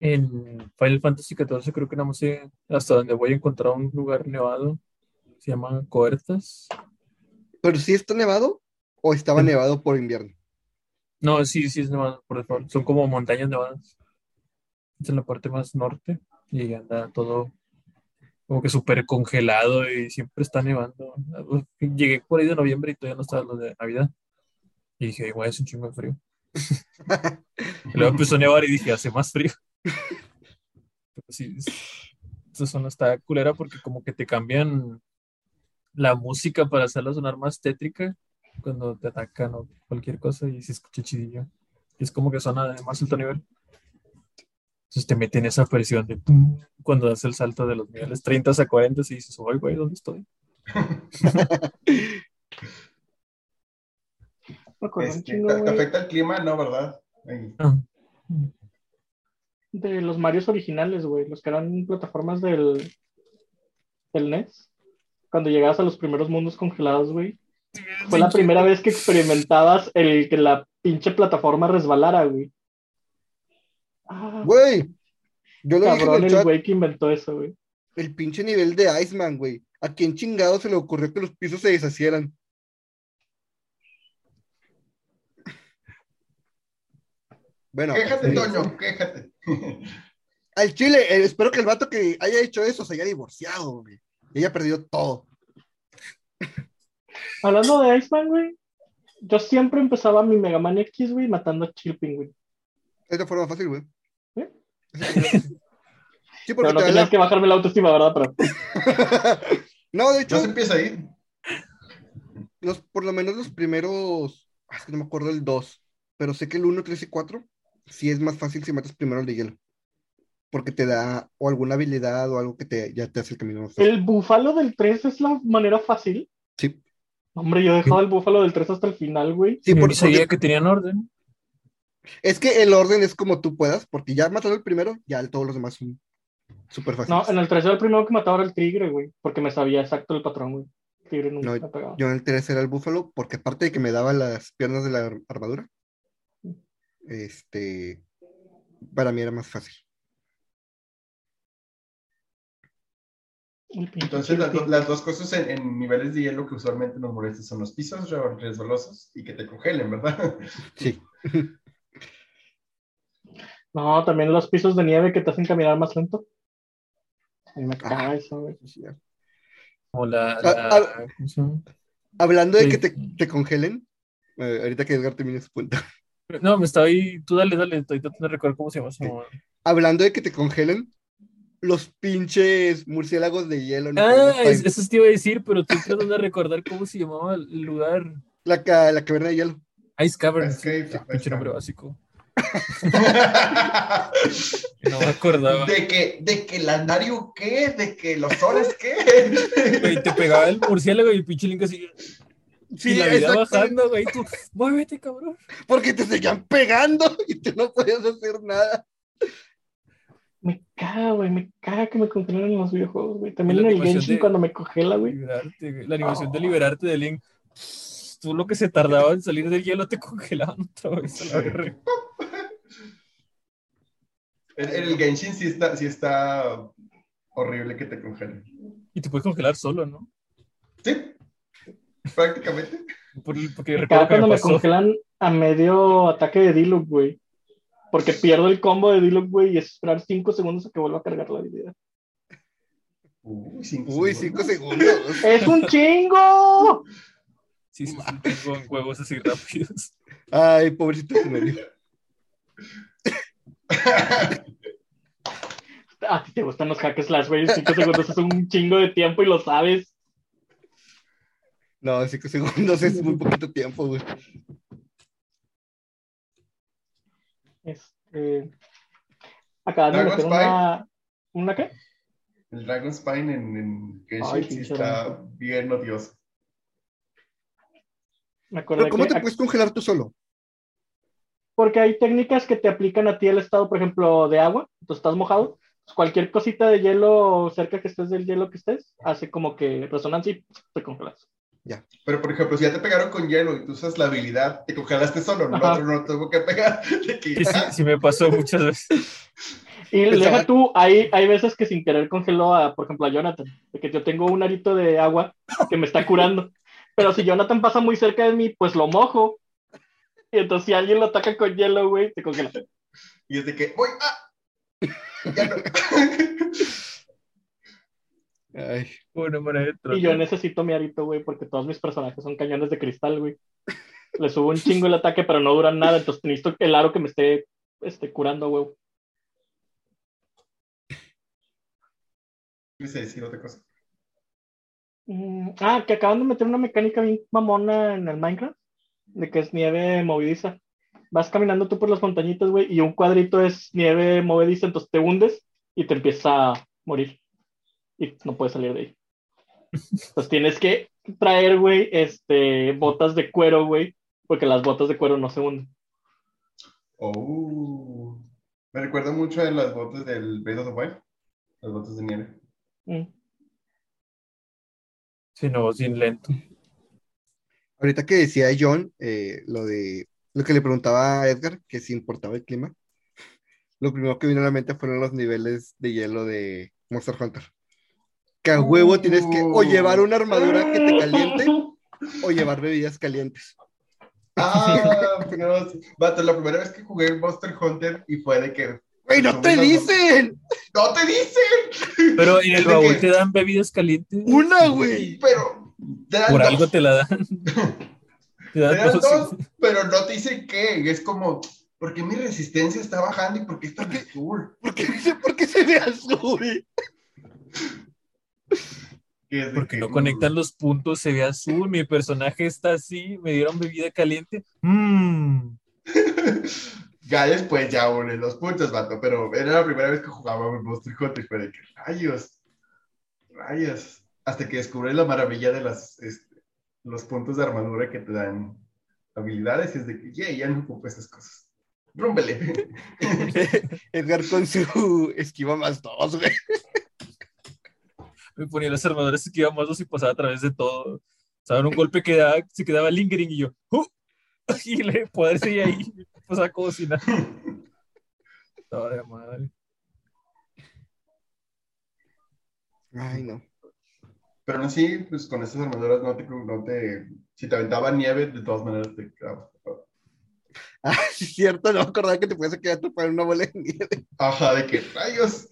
En Final Fantasy XIV creo que nada más sé hasta donde voy a encontrar un lugar nevado. Se llama Coertas.
¿Pero sí está nevado o estaba
Sí.
nevado por invierno?
No, sí, sí es nevado, por default. Son como montañas nevadas. Es en la parte más norte y anda todo como que súper congelado y siempre está nevando. Llegué por ahí de noviembre y todavía no estaba lo de Navidad. Y dije, igual es un chingo de frío. (laughs) Y luego empezó a nevar y dije, hace más frío. (laughs) Pero sí, es- esa zona está culera porque como que te cambian la música para hacerla sonar más tétrica cuando te atacan o cualquier cosa y se escucha chidillo. Y es como que suena de más alto nivel. Entonces te meten esa presión de pum, cuando das el salto de los niveles 30 a 40 y dices, oye, güey, ¿dónde estoy? (laughs)
Este, ¿te, afecta el clima? No, ¿verdad?
Ah,
de los Marios originales, güey, los que eran plataformas del, del NES. Cuando llegabas a los primeros mundos congelados, güey. Fue la primera vez que experimentabas el que la pinche plataforma resbalara, güey. Ah,
Güey, yo lo dije en
cabrón,
el
el
chat,
güey que inventó eso, güey.
el pinche nivel de Iceman, güey. ¿A quién chingado se le ocurrió que los pisos se deshacieran? Bueno,
Quéjate,
sí.
Toño, quéjate. (laughs)
al chile, eh, espero que el vato que haya hecho eso se haya divorciado, güey. Y haya perdido todo.
Hablando de Iceman, güey, Yo siempre empezaba mi Mega Man X, güey, matando a Chill Penguin.
Es de forma fácil, güey.
¿Eh?
Sí,
Pero
porque
no
te da
tenías
la-
que bajarme la autoestima, ¿verdad? Pero (laughs)
No, de
No
hecho,
se empieza ahí.
los, por lo menos los primeros. ah, Es que no me acuerdo el 2. Pero sé que el 1, 3 y 4 sí es más fácil si matas primero el de hielo. Porque te da o alguna habilidad o algo que te, ya te hace el camino más fácil.
el búfalo del 3 es la manera fácil.
Sí.
Hombre, yo he dejado el búfalo del 3 hasta el final, güey.
Sí, por-
sabía
porque-
que tenían orden.
es que el orden es como tú puedas, porque ya matando el primero, ya todos los demás son súper fáciles.
No, en el 3 era el primero que mataba era el tigre, güey. Porque me sabía exacto el patrón, güey. El tigre nunca
No,
me pegaba.
Yo en el 3 era el búfalo, porque aparte de que me daba las piernas de la ar- armadura, este, para mí era más fácil.
Entonces, las,
Chill
do- las dos cosas en, en niveles de hielo que usualmente nos molestan son los pisos re- resbalosos y que te congelen, ¿verdad?
Sí. (laughs)
No, también los pisos de nieve que te hacen caminar más lento. A mí me caga
Ah.
eso.
O la.
Ah,
la-
ah. Hablando de
Sí.
que te, te congelen, eh, ahorita que Edgar termine su punto.
No, me estaba ahí. Tú dale, dale. Estoy tratando de recordar cómo se llama
Sí. Hablando de que te congelen, los pinches murciélagos de hielo. en
Ah, es- eso te iba a decir, pero estoy tratando de recordar cómo se llamaba el lugar.
La, ca- la caverna de hielo.
Ice Cavern.
Ice Cave,
sí,
Ice
pinche nombre básico. (laughs) No me acordaba.
de que, de que el andario qué, de que los soles qué.
Güey, te pegaba el murciélago y el pinche Link así. y la vida bajando, güey. Tú, muévete, cabrón.
Porque te seguían pegando y tú no podías hacer nada.
Me caga, güey. Me caga que me congelan en los videojuegos, güey. También
Y
en el Genshin
de-
cuando me congela, güey.
Liberarte, güey. La animación de liberarte de Link. Tú lo que se tardaba en salir del hielo te congelaban otra vez. a la verga.
En, en el Genshin sí está, sí está horrible que te congelen.
Y te puedes congelar solo, ¿no?
Sí, prácticamente.
Por- porque
Me
recuerdo que me
cuando me
pasó.
congelan a medio ataque de Diluc, güey. Porque pierdo el combo de Diluc, güey, y es esperar 5 segundos a que vuelva a cargar la habilidad.
Uy, cinco
Uy,
segundos.
cinco segundos.
¡Es un chingo!
Sí, sí, sí, tengo en juegos así rápidos.
Ay, pobrecito Temerio.
A ti te gustan los hack slash, güey. 5 segundos es un chingo de tiempo y lo sabes.
No, cinco segundos es muy poquito tiempo, güey.
Este. De meter
Spy.
una. ¿Una qué?
El Dragon Spine en, en Genshin sí está bien odioso.
Me acuerdo
Pero ¿cómo
que.
te puedes congelar tú solo?
Porque hay técnicas que te aplican a ti el estado, por ejemplo, de agua. Tú estás mojado. pues cualquier cosita de hielo cerca que estés del hielo que estés, hace como que resonancia y te congelas.
Pero, por ejemplo, si ya te pegaron con hielo y tú usas la habilidad, te congelaste solo, no, otro no tuvo que pegar. (laughs) De que,
Sí, sí, sí me pasó muchas veces.
Y
Pensaba-
deja tú, hay, hay veces que sin querer congeló a, por ejemplo, a Jonathan, de que yo tengo un arito de agua que me está curando. Pero si Jonathan pasa muy cerca de mí, pues lo mojo. Y entonces si alguien lo ataca con hielo, güey, te congela.
Y es de que, voy, ah, ya no. (laughs)
Ay,
manera de
Y yo necesito mi arito, güey, porque todos mis personajes son cañones de cristal, güey. Le subo un chingo el ataque, pero no duran nada, entonces necesito el aro que me esté este, curando, güey.
Quise decir otra cosa.
Mm, ah, que acaban de meter una mecánica bien mamona en el Minecraft, de que es nieve movediza. Vas caminando tú por las montañitas, güey, y un cuadrito es nieve movediza, entonces te hundes y te empieza a morir. Y no puedes salir de ahí. Entonces tienes que traer, güey, este, botas de cuero, güey, porque las botas de cuero no se hunden.
Oh. Me recuerda mucho a las botas del Breath of the Wild. Las botas de nieve.
Mm.
Sí, no, sin lento.
ahorita que decía John, eh, lo de lo que le preguntaba a Edgar, que si importaba el clima, lo primero que vino a la mente fueron los niveles de hielo de Monster Hunter. Que a huevo tienes que o llevar una armadura que te caliente (laughs) o llevar bebidas calientes.
Ah, (laughs) no, sí. Vato, la primera vez que jugué Monster Hunter y fue de que.
¡Güey, no te dicen!
¡No te dicen!
Pero en el baúl
que-
te dan bebidas calientes.
¡Una, güey!
Pero. te dan
Por
dos.
algo te la dan. (laughs) Te da
Te dan
dos.
dos, pero no te dice qué. Es como, ¿por qué mi resistencia está bajando y por qué está en azul?
¿Por qué, ¿Por qué se ve azul?
Porque
que,
no
mm,
conectan los puntos, se ve azul, mi personaje está así, me dieron bebida caliente. Mmm. (laughs)
Ya después ya une los puntos, vato, pero era la primera vez que jugaba un Monster Hunter, fue de que rayos, rayos, hasta que descubrí la maravilla de las, este, los puntos de armadura que te dan habilidades, y es de que, yeah, ya no ocupo esas cosas. Rúmbele. (laughs)
Edgar con su esquiva más dos, güey.
Me ponía las armaduras que iba más dos y pasaba a través de todo. O sea, un golpe que daba- se quedaba lingering y yo, ¡uh! (laughs) Y le poder seguir ahí, pasaba como si nada. (laughs) Madre, madre.
Ay, no.
Pero no sí, pues con esas armaduras no te, no te, si te aventaba nieve, de todas maneras te quedaba. (laughs)
Ah, sí, es cierto, no me acordaba que te puedes quedar atrapado en una bola de nieve.
Ajá, de que rayos.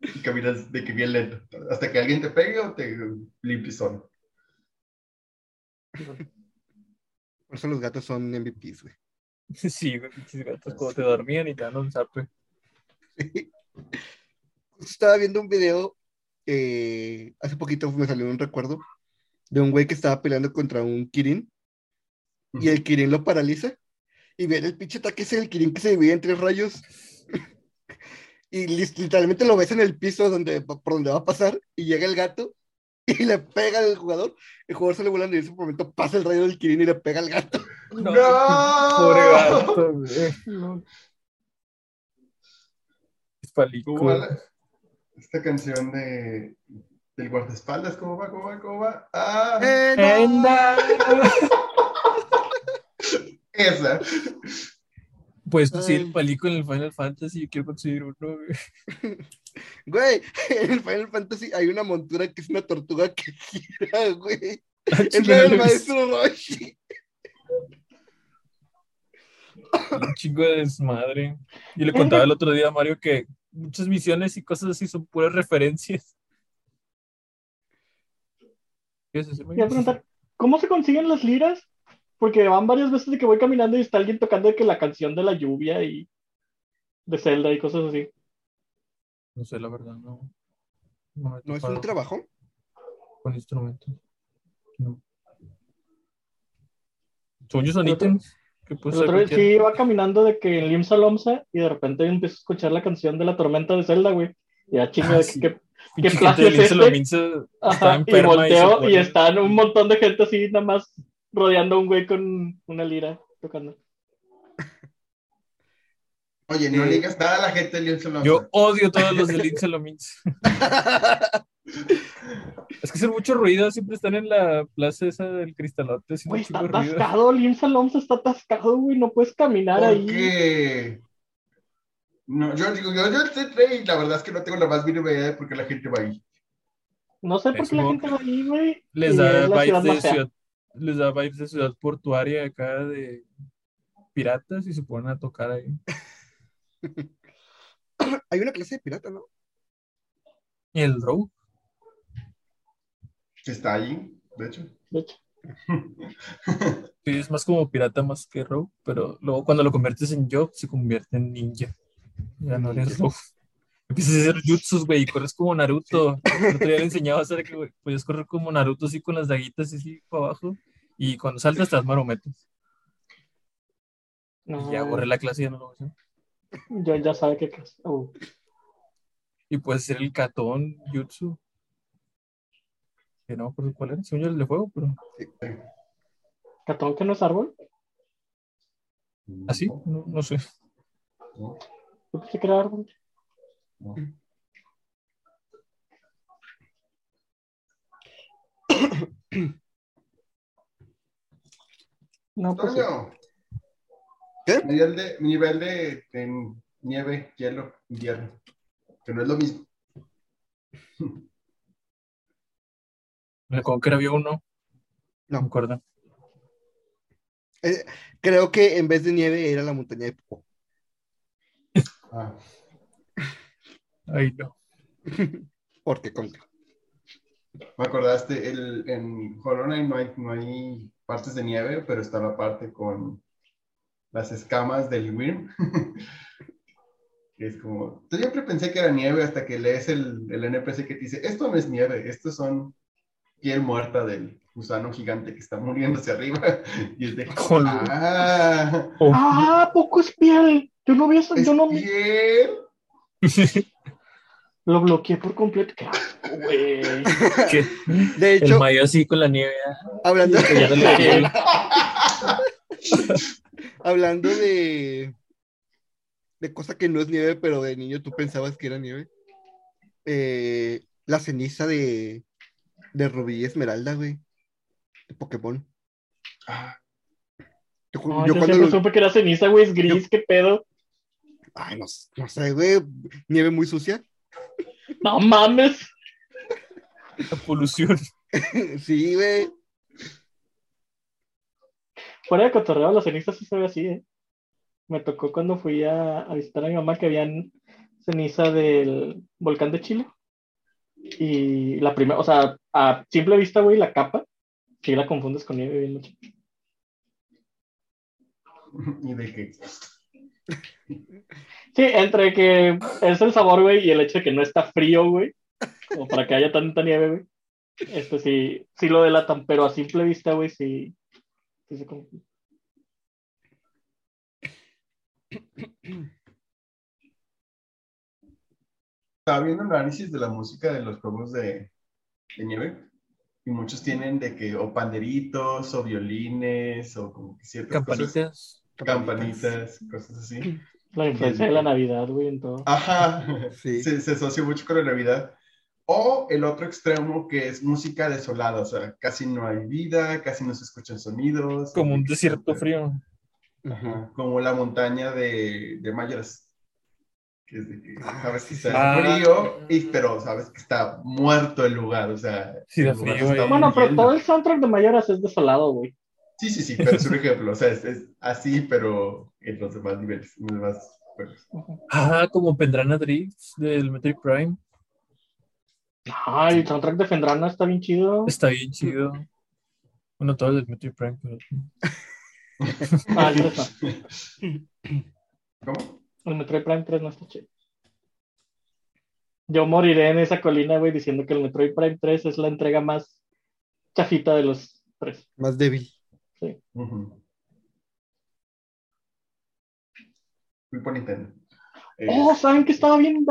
Y caminas de que bien lento. Hasta que alguien te pegue o te limpies solo.
Por eso los gatos son MVPs, güey. (laughs)
Sí, güey, gatos, como te dormían y te dan un zape. (laughs)
Estaba viendo un video, eh, hace poquito me salió un recuerdo de un güey que estaba peleando contra un Kirin y el Kirin lo paraliza y ver el pinche ataque ese del Kirin que se divide en tres rayos y literalmente lo ves en el piso donde, por donde va a pasar y llega el gato (laughs) y le pega al jugador, el jugador se le vuela y en ese momento pasa el rayo del Kirin y le pega al gato. (laughs)
¡No! (laughs)
Pobre gato, güey. Es palico.
¿Cómo va la- esta canción de del guardaespaldas? ¿Cómo va? ¿Cómo va? ¿Cómo va? ¡Ah!
¡Eh, no!
Esa.
Puedes conseguir el palico en el Final Fantasy. Yo quiero conseguir uno, güey. (laughs)
Güey, en el Final Fantasy hay una montura que es una tortuga que gira, güey.
Ah,
Es la del maestro Roshi.
Un chingo de desmadre. Yo le contaba el otro día a Mario que muchas misiones y cosas así son puras referencias. ¿Qué es eso,
¿cómo se consiguen las liras? Porque van varias veces de que voy caminando y está alguien tocando de que la canción de la lluvia y de Zelda y cosas así.
No sé, la verdad, no. No, me he
¿No es un trabajo?
con instrumentos. No. Son
otro-
ítems que
El otro sí iba caminando de que en Limsa Lomsa y de repente empiezo a escuchar la canción de la tormenta de Zelda, güey. Y ya chingo
Ah,
de
sí.
que, ¿qué
de
es este? Ajá, y
y
volteo y,
pone-
están un montón de gente así nada más rodeando a un güey con una lira tocando.
Oye, no
Eh,
digas nada a la gente de León
Yo odio todos los de Lominza. Es que hacen mucho ruido, siempre están en la plaza esa del cristalote
Güey,
un
está atascado, Limsa Lomsa está atascado, güey, no puedes caminar ahí.
Porque. No, yo digo, yo, yo entré y la verdad es que no tengo la más mínima idea de por qué la gente va ahí.
No sé por qué la gente va ahí, güey.
Les da vibes de ciudad, les da vibes de ciudad portuaria acá de piratas y se ponen a tocar ahí. (coughs)
Hay una clase de pirata, ¿no?
Y el rogue,
está ahí, de hecho.
De hecho, (laughs)
sí, es más como pirata más que rogue, pero luego cuando lo conviertes en yo, se convierte en ninja. Ya no eres rogue. Empiezas a hacer jutsus, güey, y corres como Naruto. El otro día le enseñaba a hacer que güey, podías correr como Naruto así con las daguitas así para abajo. Y cuando saltas te das marometas.
no,
Y ya borré la clase y ya no lo voy a hacer.
ya, ya sabe qué clase. Oh.
Y puedes hacer el catón jutsu. Que no acuerdo cuál era, según yo el de fuego, pero
¿Catón que no es árbol?
así, no, no sé.
No,
Yo pensé que era árbol.
No.
No, pues
¿Qué?
nivel de, nivel de, de nieve, hielo, invierno. Que no es lo mismo.
Me acuerdo que había uno, no
No.
me acuerdo.
Eh, creo que en vez de nieve era la montaña de Popó.
Ah,
Ay, no. (laughs)
Porque con
Me acordaste, el, en Night no hay, no hay partes de nieve, pero está la parte con las escamas del Wyrm. (laughs) es como, yo siempre pensé que era nieve hasta que lees el, el NPC que te dice, esto no es nieve, esto son piel muerta del gusano gigante que está muriendo hacia arriba. (laughs) Y es de,
Joder.
ah,
Oh,
Ah, poco es piel. Yo no vi eso,
es
yo no vi.
piel.
Lo bloqueé por completo. Qué asco, güey. (laughs)
que
De
el
hecho,
mayo así con la nieve. ah,
hablando,
ya no le quiero.
hablando de, de cosa que no es nieve, pero de niño tú pensabas que era nieve. Eh, la ceniza de, de Rubí y Esmeralda, güey. De Pokémon.
Ah,
Yo,
No,
yo
yo
cuando lo-
supe que era ceniza, güey, es gris, qué pedo.
Ay, no sé, güey. Nieve muy sucia.
No mames.
La polución.
sí, güey.
Fuera de cotorreo, la ceniza sí se ve así, ¿eh? Me tocó cuando fui a, a visitar a mi mamá que habían ceniza del volcán de Chile. Y la primera, o sea, a simple vista, güey, la capa, sí la confundes con nieve bien mucho.
y de que,
Sí, entre que es el sabor, güey, y el hecho de que no está frío, güey, como para que haya tanta nieve, güey. Esto sí, sí lo delatan, pero a simple vista, güey, sí, sí se
estaba viendo un análisis de la música de los juegos de, de nieve. Y muchos tienen de que o panderitos o violines o como que ciertas cosas.
Campanitas.
Campanitas, cosas así.
La influencia de la Navidad, güey, en todo.
Ajá, (laughs)
Sí.
se, se asocia mucho con la Navidad. O el otro extremo que es música desolada, o sea, casi no hay vida, casi no se escuchan sonidos.
Como un desierto frío.
Ajá, como la montaña de, de Mayoras. Que es de que
Ah,
sabes que está
sí.
frío, y, pero sabes que está muerto el lugar, o sea.
Sí, frío,
está.
Bueno, pero todo el soundtrack de Mayoras es desolado, güey.
Sí, sí, sí, pero es un ejemplo, o sea, es, es así, pero en los demás niveles, en los demás juegos.
Ah, como Pendrana Drifts del Metroid Prime.
Ay, el soundtrack de Fendrana está bien chido.
Está bien chido. Bueno, todo el del Metroid Prime, pero. (laughs)
Ah, el 3 no.
¿Cómo?
El Metroid Prime 3 no está chido. Yo moriré en esa colina, güey, diciendo que el Metroid Prime 3 es la entrega más chafita de los tres.
Más débil.
Ujú. Fui por Nintendo. Eh,
Oh, ¿saben que estaba bien?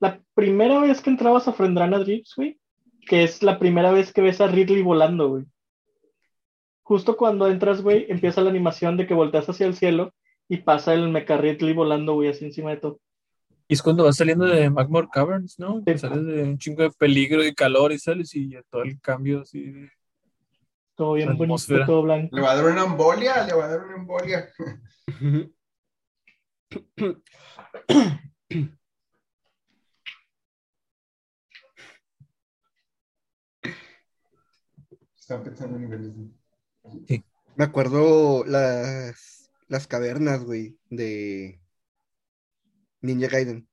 La primera vez que entrabas a Frendrana Drifts, güey, que es la primera vez que ves a Ridley volando, güey. Justo cuando entras, güey, empieza la animación de que volteas hacia el cielo y pasa el mecha Ridley volando, güey, así encima de todo.
Y es cuando vas saliendo de Magmore Caverns, ¿no? Que
Sí.
sales de un chingo de peligro y calor y sales y ya todo el cambio así. de-
Todo bien
La
bonito,
atmósfera.
todo blanco.
Le va a dar una embolia, le va a dar una embolia. (coughs) Están pensando en niveles. de-
Me acuerdo las, las cavernas, güey, de Ninja Gaiden.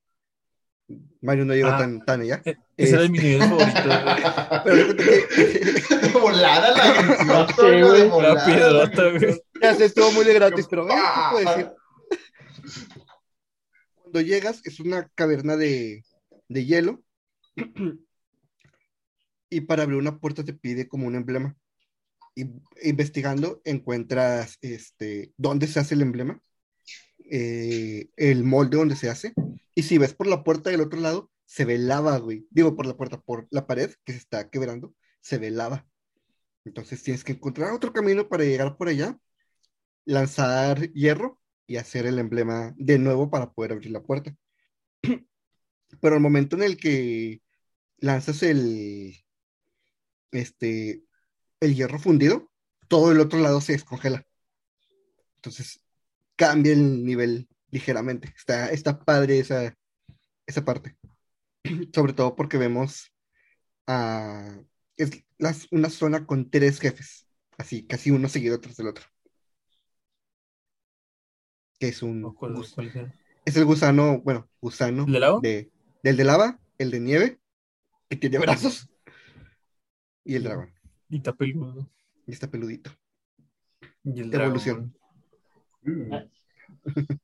Mario no llegó
Ah.
tan, tan allá.
Eh, Ese era
Este,
mi nivel favorito. (laughs)
Pero que (laughs)
volada la
güey.
volada.
La piedrota, güey.
ya sé, estuvo muy de gratis, pero ¿qué puedo decir? (laughs) Cuando llegas, es una caverna de, de hielo. Y para abrir una puerta te pide como un emblema. Y investigando, encuentras este, dónde se hace el emblema, eh, el molde donde se hace. Y si ves por la puerta del otro lado, se ve lava, güey. Digo, por la puerta, por la pared que se está quebrando, se ve lava. Entonces tienes que encontrar otro camino para llegar por allá, lanzar hierro y hacer el emblema de nuevo para poder abrir la puerta. (clears throat) Pero al momento en el que lanzas el, este, el hierro fundido, todo el otro lado se descongela. Entonces cambia el nivel ligeramente. Está, está padre esa, esa parte. (clears throat) Sobre todo porque vemos a, es las- una zona con tres jefes, así, casi uno seguido tras del otro. Que es un,
¿cuál-
gus-
cuál era?
es el gusano, bueno, gusano
¿El de lava?
de, del de lava, el de nieve, que tiene brazos, Y el dragón.
Y está peludo.
Y está peludito.
Y el
Evolución.
dragón. ¿Qué (laughs) dragón?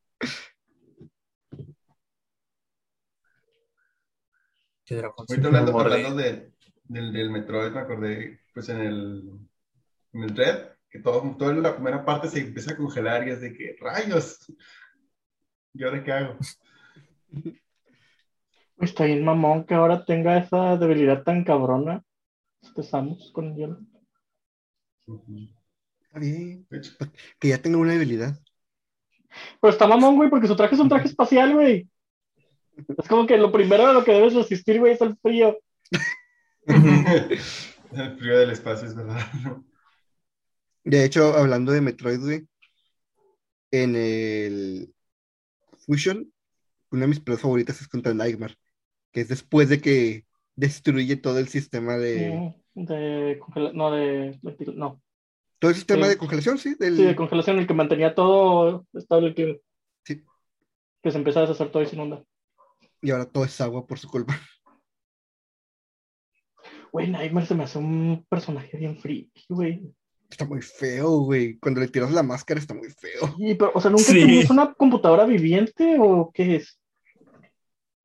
Ahorita hablando, hablando de- del, del Metroid, me acordé, pues en el, en el Red, que todo, toda la primera parte se empieza a congelar y es de que, rayos, ¿y ahora qué hago?
Está bien mamón que ahora tenga esa debilidad tan cabrona. Samus con el hielo.
Está bien. Que ya tenga una debilidad.
Pero está mamón, güey, porque su traje es un traje espacial, güey. Es como que lo primero a lo que debes resistir, güey, es el frío. (laughs)
el frío del espacio es verdad.
De hecho, hablando de Metroid, güey, en el Fusion, una de mis peleas favoritas es contra Nightmare, que es después de que destruye todo el sistema de...
Mm, De No, de. No.
Todo el sistema
Sí.
de congelación, sí, del...
Sí, de congelación, el que mantenía todo estable el clima.
Sí.
Que se empezó a deshacer todo y se inunda.
Y ahora todo es agua por su culpa. (laughs)
Güey, Nightmare se me hace un personaje bien friki, güey.
Está muy feo, güey. Cuando le tiras la máscara está muy feo.
Y, pero, o sea, ¿nunca
Sí.
tenías una computadora viviente o qué es?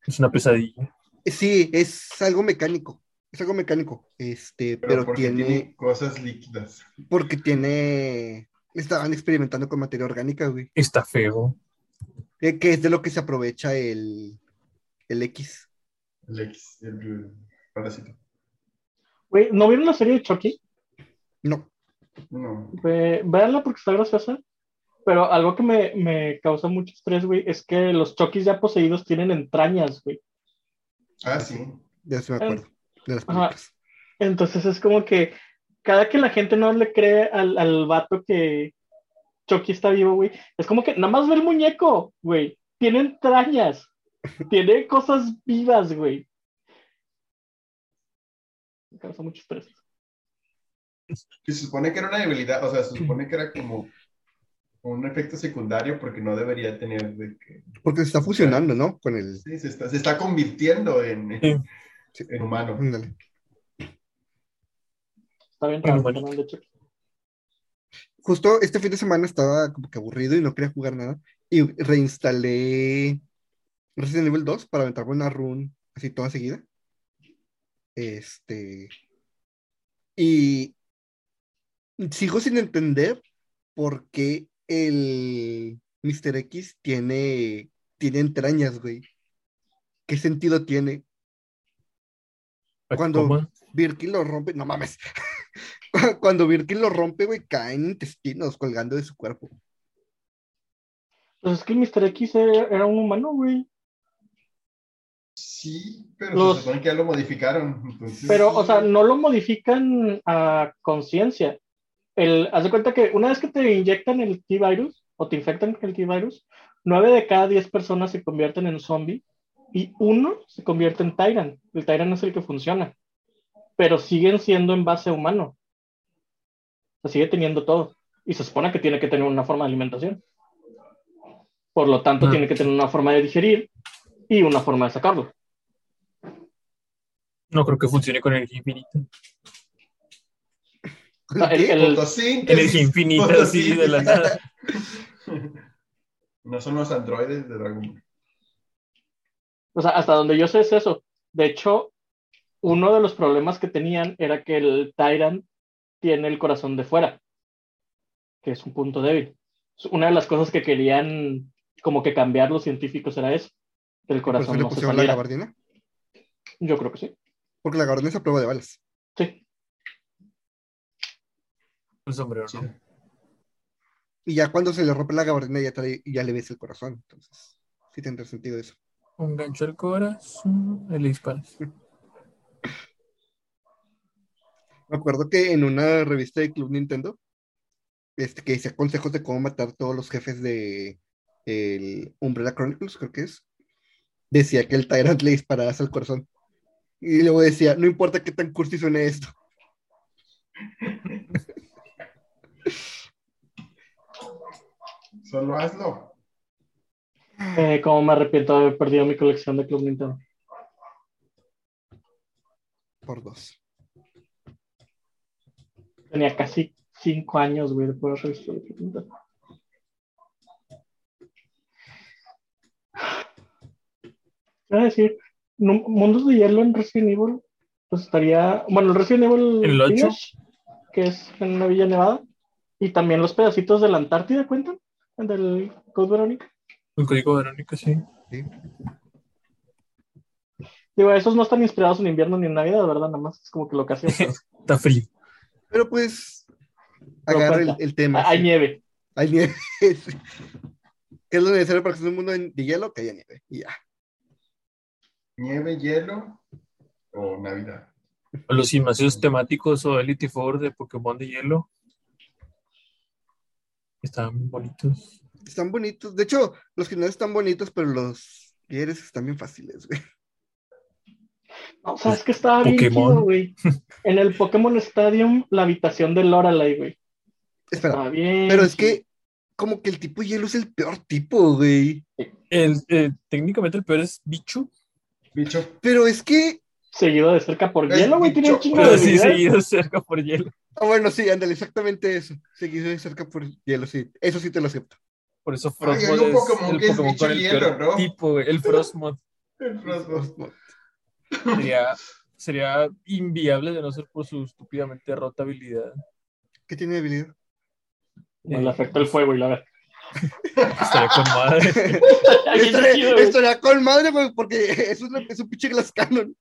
Es una pesadilla.
Sí, es algo mecánico. Es algo mecánico. Este,
Pero,
pero,
porque
tiene...
tiene cosas líquidas.
Porque tiene... Estaban experimentando con materia orgánica, güey.
Está feo.
Eh, que es de lo que se aprovecha el, el X.
El X, el parásito.
Güey, ¿no vieron la serie de Chucky?
No.
No.
Ve- véanla porque está graciosa. Pero algo que me, me causa mucho estrés, güey, es que los Chuckys ya poseídos tienen entrañas, güey.
Ah, sí.
Ya se me acuerdo. De las
Ajá.
películas.
Entonces es como que cada que la gente no le cree al, al vato que Chucky está vivo, güey, es como que nada más ve el muñeco, güey. Tiene entrañas. (laughs) Tiene cosas vivas, güey. Me causa mucho estrés.
Se supone que era una debilidad, o sea, se (clears throat) supone que era como un efecto secundario porque no debería tener de que...
Porque se está fusionando, ¿no? Con el...
Sí, se está, se está convirtiendo en,
Sí.
en humano.
Ándale.
Está bien
Bueno,
raro,
bueno.
Chucky.
Justo este fin de semana estaba como que aburrido y no quería jugar nada. Y reinstalé Resident Evil 2 para aventarme una run así toda seguida. Este. Y sigo sin entender por qué el Mr. X tiene, tiene entrañas, güey. ¿Qué sentido tiene? Cuando-. Birkin lo rompe, no mames. (laughs) Cuando Birkin lo rompe, güey, caen intestinos colgando de su cuerpo.
Pues es que el Mr. X era un humano, güey.
Sí, pero
Los-
se supone que ya lo modificaron. entonces-
Pero, o sea, no lo modifican a conciencia. El, haz de cuenta que una vez que te inyectan el T-Virus o te infectan con el T-Virus, nueve de cada diez personas se convierten en zombie y uno se convierte en Tyrant. El Tyrant es el que funciona, pero siguen siendo en base humano. O sea, sigue teniendo todo. Y se supone que tiene que tener una forma de alimentación. Por lo tanto,
Ah.
tiene que tener una forma de digerir y una forma de sacarlo.
No creo que funcione con energía infinita.
O sea, el- el-
Fotosíntesis.
Energía infinita, así de la nada. (laughs)
No son los androides de Dragon Ball.
O sea, hasta donde yo sé es eso. De hecho, uno de los problemas que tenían era que el Tyrant tiene el corazón de fuera, que es un punto débil. Una de las cosas que querían como que cambiar los científicos era eso, que el corazón
le
no se
pusieron la
saliera.
gabardina.
Yo creo que sí.
Porque la gabardina es a prueba de balas.
Sí.
El sombrero,
Sí.
¿no?
Y ya cuando se le rompe la gabardina ya, trae- ya le ves el corazón. Entonces, sí tendrá sentido eso.
Un gancho al corazón, y le disparas. (laughs)
Me acuerdo que en una revista de Club Nintendo, este, que decía consejos de cómo matar todos los jefes de el Umbrella Chronicles, creo que es, decía que el Tyrant le disparabas al corazón. Y luego decía, no importa qué tan cursi suene esto. (laughs)
Solo hazlo.
Eh, como me arrepiento de haber perdido mi colección de Club Nintendo.
Por dos.
Tenía casi cinco años, güey, de poder pregunta. ¿Qué iba a decir? Mundos de hielo en Resident Evil, pues estaría, bueno, el Resident Evil
¿En el ocho?
Village, que es en una villa nevada, y también los pedacitos de la Antártida, ¿cuentan? Del Code Verónica.
El código Verónica, sí.
Sí.
Digo, esos no están inspirados en invierno ni en Navidad, ¿verdad? Nada más es como que lo que hacía. pero (laughs)
Está frío.
Pero pues, agarra el, tema.
Hay
sí.
nieve.
Hay nieve. (laughs) sí. ¿Qué es lo necesario para que sea un mundo de hielo? Que haya nieve. Y ya.
¿Nieve, hielo o Navidad?
O Los gimnasios temáticos o Elite Four de Pokémon de hielo. Están bonitos.
Están bonitos. De hecho, los gimnasios están bonitos, pero los líderes están bien fáciles, güey.
No, ¿sabes que estaba bien
Pokémon.
chido, güey? En el Pokémon Stadium, la habitación de Lorelai, güey.
Espera,
Estaba bien.
pero es que como que el tipo hielo es el peor tipo, güey.
El, eh, técnicamente el peor es Bichu.
Bicho.
Pero es que,
Seguido de cerca por
Es
hielo, güey. Tiene un chingo
Pero
de
sí seguido cerca por hielo.
ah, bueno, sí, ándale, exactamente eso. Seguido de cerca por hielo, sí. Eso sí te lo acepto.
Por eso
un
es
Pokémon
el
que es
Pokémon
bicho
con el
hielo,
peor
¿no?
tipo, güey. El Frostmoth (laughs)
El Frostmoth.
sería, sería inviable de no ser por su estúpidamente rota habilidad.
¿Qué tiene de habilidad?
Le afecta el fuego y la verdad. (laughs)
Estaría con madre. (laughs)
Estaría, estaría con madre, güey, porque es un, es un pinche Glass Cannon.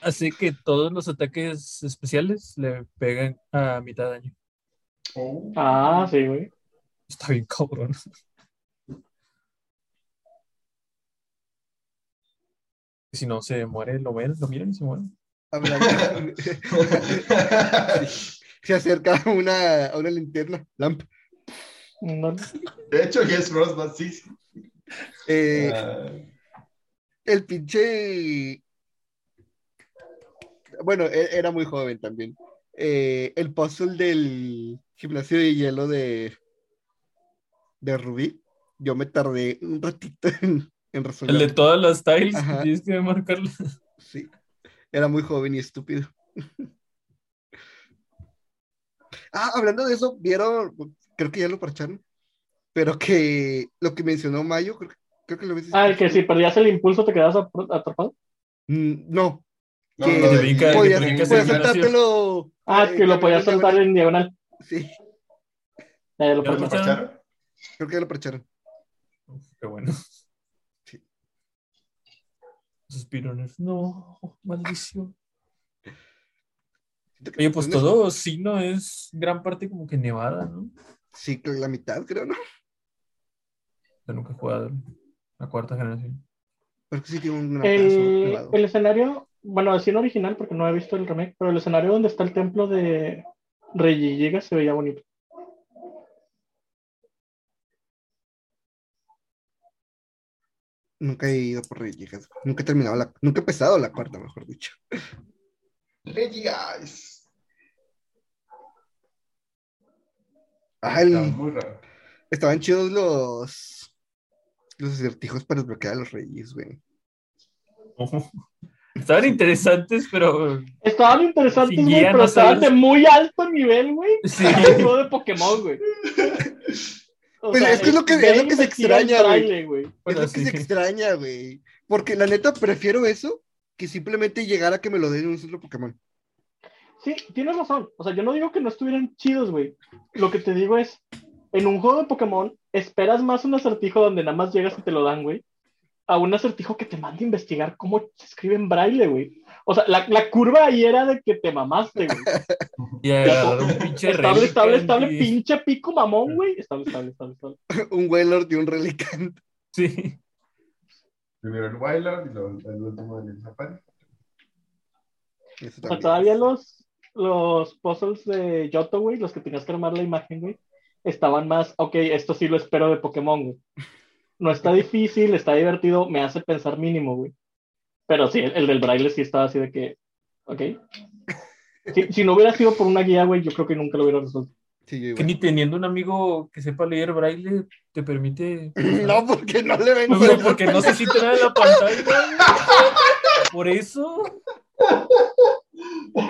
Así que todos los ataques especiales le pegan a mitad de daño.
Oh.
Ah, sí, güey.
Está bien cabrón. Si no se muere, lo ven, lo miran y se mueren.
Hablando. (laughs) (laughs) Se acerca a una, a una linterna, lamp.
No-
De hecho, Yes Frostmoth, sí. sí.
Eh,
Ah,
el pinche. Bueno, e- era muy joven también. Eh, el puzzle del gimnasio de hielo de, de Rubí. Yo me tardé un ratito en, en
El de todas las tiles, que
Ajá.
tienes que marcarlo. (laughs)
Sí. Era muy joven y estúpido. (laughs) Ah, hablando de eso, vieron, creo que ya lo parcharon, pero que lo que mencionó Mayo, creo, creo que lo ves.
Ah, el que si perdías el impulso te quedabas ap- atrapado.
Mm, No,
no,
que
no,
podías, podías saltártelo.
Ah,
eh,
que lo podías saltar en diagonal.
Sí,
Eh, lo
Ya lo
perdí.
¿Lo parcharon?
creo que ya lo parcharon.
Uf, qué bueno. Suspirones. No, maldición.
Siento que
Oye, pues
es-
todo Sino es gran parte como que nevada, ¿no?
Sí, la mitad, creo, ¿no?
Yo nunca he jugado la cuarta generación.
Pero que sí tiene un gran
El, el escenario, bueno, así en original, porque no he visto el remake, pero el escenario donde está el templo de Regigiga se veía bonito.
Nunca he ido por Reyes. Nunca he terminado la. Nunca he empezado la cuarta, mejor dicho.
Reggie Eyes.
Ah, el- estaban chidos los. Los acertijos para desbloquear a los reyes, güey.
Estaban interesantes, pero
Estaban interesantes, güey, pero estaban de muy alto nivel, güey.
sí.
juego de Pokémon, güey. (laughs) O
Pues es que es lo que- es lo que se extraña, güey.
Bueno,
es lo que se extraña, güey. Porque la neta prefiero eso que simplemente llegar a que me lo den en un solo Pokémon.
Sí, tienes razón. O sea, yo no digo que no estuvieran chidos, güey. Lo que te digo es, en un juego de Pokémon, esperas más un acertijo donde nada más llegas y te lo dan, güey, a un acertijo que te manda a investigar cómo se escribe en braille, güey. O sea, la, la curva ahí era de que te mamaste, güey. (laughs)
Y agarrar un pinche
Estable, estable, estable, pinche pico mamón, güey. Estable, estable, estable, estable. (laughs)
un Wailord y un Relicant.
Sí.
Primero el Wildard y luego el último del Safari.
O sea, todavía los, los puzzles de Yoto, güey, los que tenías que armar la imagen, güey, estaban más, ok, esto sí lo espero de Pokémon, güey. No está difícil, está divertido, me hace pensar mínimo, güey. Pero sí, el, el del braille sí estaba así de que, ok. Si, si no hubiera sido por una guía, güey, yo creo que nunca lo hubiera resuelto.
Sí,
Que ni teniendo un amigo que sepa leer braille te permite. (laughs)
No, porque no le ven.
No, porque no se siente nada en la pantalla. güey. Por eso.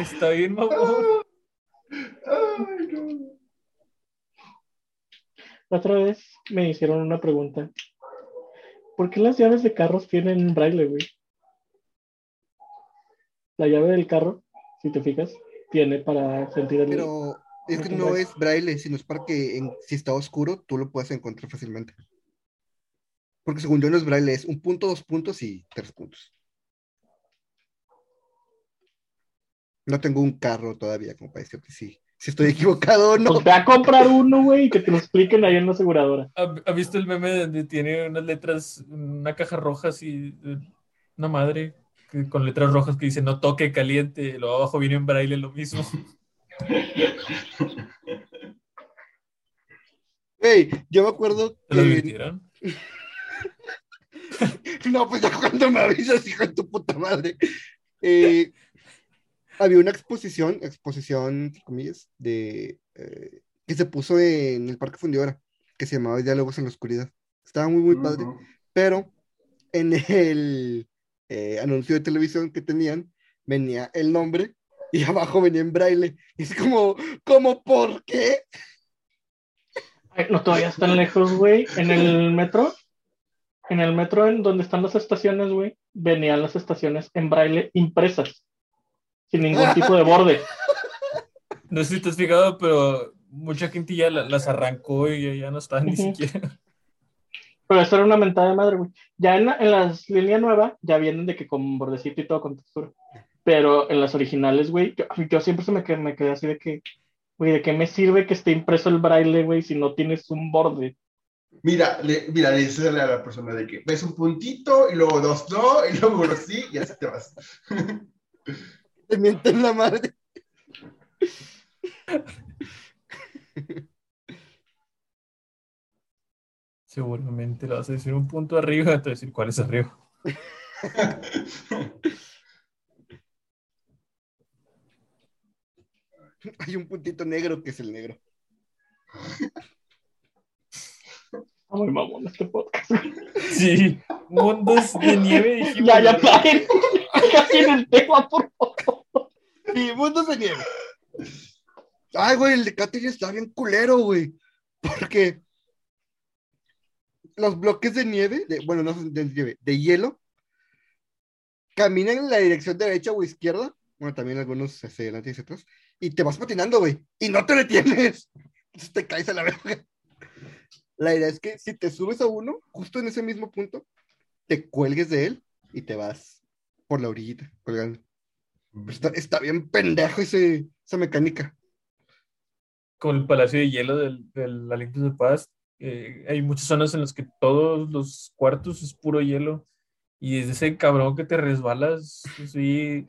Está bien, mamón.
Ay, no.
La otra vez me hicieron una pregunta. ¿Por qué las llaves de carros tienen braille, güey? La llave del carro, si te fijas, tiene para sentir el...
Pero es que no es braille, sino es para que en- si está oscuro tú lo puedas encontrar fácilmente. Porque según yo no es braille, es un punto, dos puntos y tres puntos. No tengo un carro todavía, como para decirte si, si estoy equivocado o no.
Pues ve a comprar uno, güey, y que te lo expliquen ahí en la aseguradora.
¿Ha, ha visto el meme donde tiene unas letras, una caja roja así, una madre que- con letras rojas que dice no toque caliente, lo abajo viene en braille lo mismo? (laughs)
Hey, yo me acuerdo
¿Se lo
que...
divirtieron? (laughs)
No, pues ya cuando me avisas, hijo de tu puta madre. Eh, había una exposición, exposición, entre comillas, de, eh, que se puso en el Parque Fundidora, que se llamaba Diálogos en la Oscuridad. Estaba muy, muy padre. Pero en el eh, anuncio de televisión que tenían venía el nombre y (laughs) abajo venía en braille. Y es como, ¿cómo por qué?
Ay, no, todavía están lejos, güey. En el metro, en el metro en donde están las estaciones, güey, venían las estaciones en braille impresas, sin ningún tipo de borde. (laughs)
No sé si te has fijado, pero mucha gente ya la- las arrancó y ya, ya no están ni siquiera.
Pero esto era una mentada de madre, güey. Ya en, la- en las líneas nuevas ya vienen de que con bordecito y todo con textura. Pero en las originales, güey, yo, yo siempre se me, quedé- me quedé así de que, güey, ¿de qué me sirve que esté impreso el braille, güey, si no tienes un borde?
Mira, le, mira, le dices a la persona de que ves un puntito y luego dos no, y luego uno sí, y así te vas. (laughs)
Te mienten la madre.
Seguramente le vas a decir un punto arriba, te voy a decir cuál es arriba.
Hay un puntito negro que es el negro.
Muy mamón este podcast.
Sí, mundos de nieve. dijimos,
ya, ya, paren. Casi en el tema, por favor.
Sí, mundos de nieve. Ay, güey, el de Catherine está bien culero, güey. Porque los bloques de nieve, bueno, no de nieve, de hielo, caminan en la dirección derecha o izquierda. Bueno, también algunos hacia adelante y hacia atrás. Y te vas patinando, güey. Y no te detienes. Entonces te caes a la verga. La idea es que si te subes a uno, justo en ese mismo punto, te cuelgues de él y te vas por la orillita, colgando. Pero está, está bien pendejo ese, esa mecánica.
Con el Palacio de Hielo del, del Olympus de Paz, eh, hay muchas zonas en las que todos los cuartos es puro hielo. Y es ese cabrón que te resbalas, así,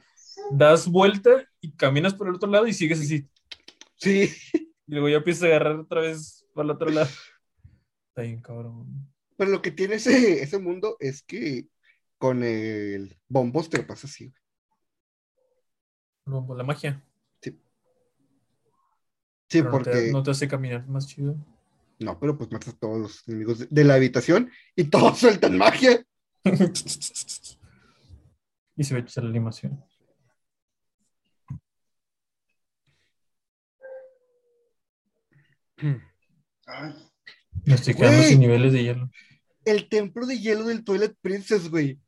das vuelta y caminas por el otro lado y sigues así.
Sí.
Y luego ya empiezas a agarrar otra vez por el otro lado. Está bien, cabrón.
Pero lo que tiene ese, ese mundo es que con el bombos te lo pasa así. güey.
No, pues la magia.
Sí,
Pero no
porque.
te, no te hace caminar más chido.
No, pero pues matas a todos los enemigos de, de la habitación y todos (laughs) sueltan magia. (laughs)
y se ve hecha la animación.
Ay,
Me estoy quedando
Güey.
sin niveles de hielo.
El templo de hielo del Toilet Princess, güey.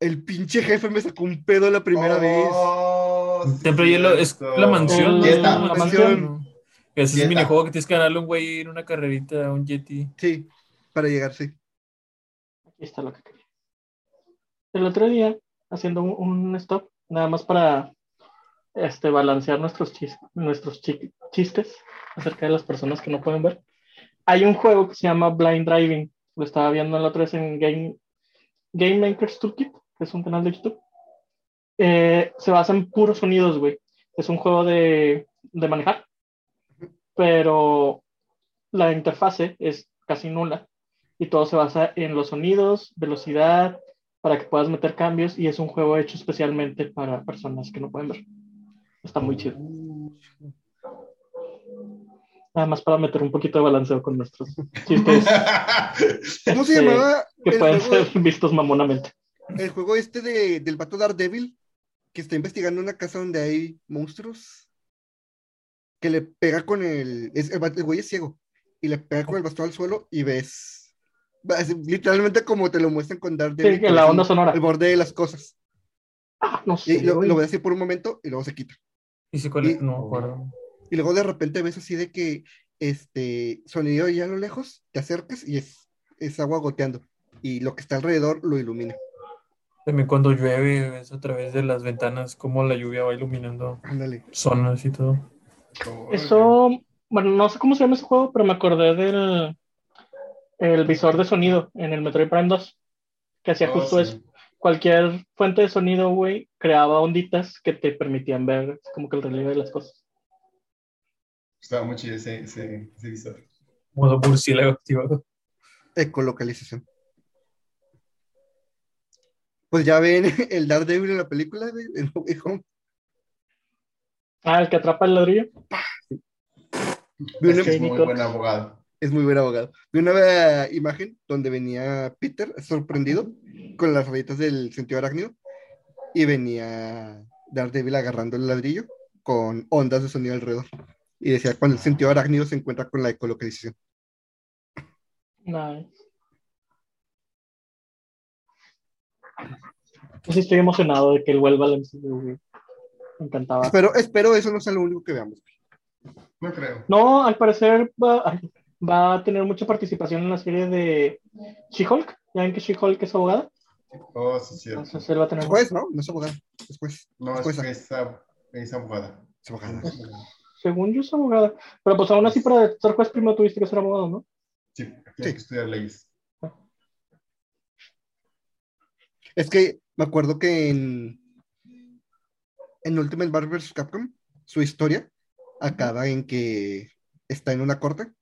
El pinche jefe me sacó un pedo la primera vez.
Oh, sí,
de hielo es la mansión. ¿no?
Yeta,
La mansión. Ese es el minijuego que tienes que ganarle a un güey en una carrerita, a un Yeti.
Sí, para llegar, sí.
Aquí está lo que quería. El otro día, haciendo un, un stop, nada más para este, balancear nuestros, chis- nuestros chi- chistes acerca de las personas que no pueden ver. Hay un juego que se llama Blind Driving. Lo estaba viendo la otra vez en Game, Game Makers Toolkit, que es un canal de YouTube. Eh, se basa en puros sonidos, güey. Es un juego de, de manejar, pero la interfase es casi nula y todo se basa en los sonidos, velocidad, para que puedas meter cambios y es un juego hecho especialmente para personas que no pueden ver. Está muy chido. Nada más para meter un poquito de balanceo con nuestros chistes (laughs)
¿Cómo se
Este,
llamaba
que pueden ser vistos mamonamente.
El juego este de, del vato Daredevil? Que está investigando una casa donde hay monstruos. que le pega con el, es, el, el güey es ciego, y le pega con el bastón al suelo y ves, es literalmente como te lo muestran con Daredevil.
Sí, que la onda sonora.
El borde de las cosas.
Ah, no
Y
sé.
lo, lo ves así por un momento y luego se quita.
¿Y? No acuerdo.
Y luego de repente ves así de que este sonido ya a lo lejos, te acercas y es, es agua goteando. Y lo que está alrededor lo ilumina.
También cuando llueve, ves a través de las ventanas cómo la lluvia va iluminando zonas y todo.
Eso, bueno, no sé cómo se llama ese juego, pero me acordé del el visor de sonido en el Metroid Prime 2, que hacía
Oh,
justo
sí.
eso. Cualquier fuente de sonido, güey, creaba onditas que te permitían ver como que el relieve de las cosas.
Estaba muy chido ese, ese, ese visor.
Modo murciélago activado.
Ecolocalización. Pues ya ven (laughs) el Daredevil en la película (laughs) No Way Home.
Ah, el que atrapa el ladrillo.
Es que es muy buen abogado.
es muy buen abogado. Vi una imagen donde venía Peter sorprendido con las rayitas del sentido arácnido y venía Daredevil agarrando el ladrillo con ondas de sonido alrededor. Y decía, cuando el sentido arácnido se encuentra con la ecolocalización.
Nice. Yo sí estoy emocionado de que él vuelva al MCU, güey. Me encantaba.
Espero, espero eso no sea lo único que veamos.
No creo.
No, al parecer va, va a tener mucha participación en la serie de She-Hulk. Ya ven que She-Hulk es abogada.
Oh, sí, cierto.
Entonces él va a tener.
Juez, ¿no? No es abogado. Es juez.
No, es que es, ab- es abogada.
Es abogada.
Según yo es abogada. Pero pues aún así para ser juez primero tuviste que ser abogado, ¿no?
Sí, tiene
Sí.
que estudiar leyes.
Es que me acuerdo que en, en Ultimate Marvel vs. Capcom, su historia acaba en que está en una corte.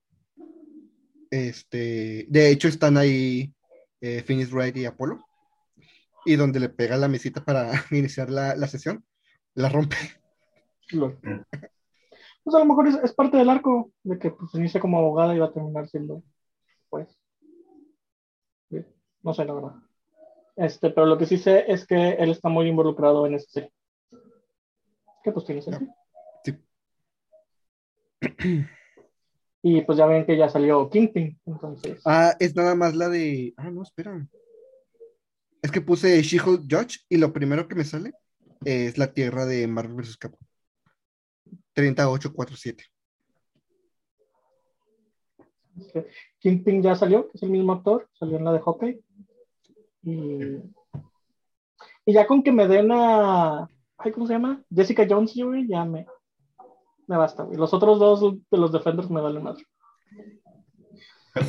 Este, de hecho, están ahí eh, Phoenix Wright y Apolo. Y donde le pega la mesita para (laughs) iniciar la, la sesión, la rompe.
Pues a lo mejor es, es parte del arco de que pues inicia como abogada y va a terminar siendo juez. Sí, No sé, la verdad. Este, pero lo que sí sé es que él está muy involucrado en esa serie. Que pues tiene sentido.
Sí.
Y pues ya ven que ya salió Kingpin, entonces.
Ah, es nada más la de. Ah, no, espera. Es que puse She-Hulk Judge y lo primero que me sale es la tierra de Marvel vs. Capcom. 3847.
Este, Kingpin ya salió, que es el mismo actor, salió en la de Hawkeye. Y, y ya con que me den a. ay, ¿Cómo se llama? Jessica Jones, güey, ya me, me basta, güey. Los otros dos de los Defenders me valen más.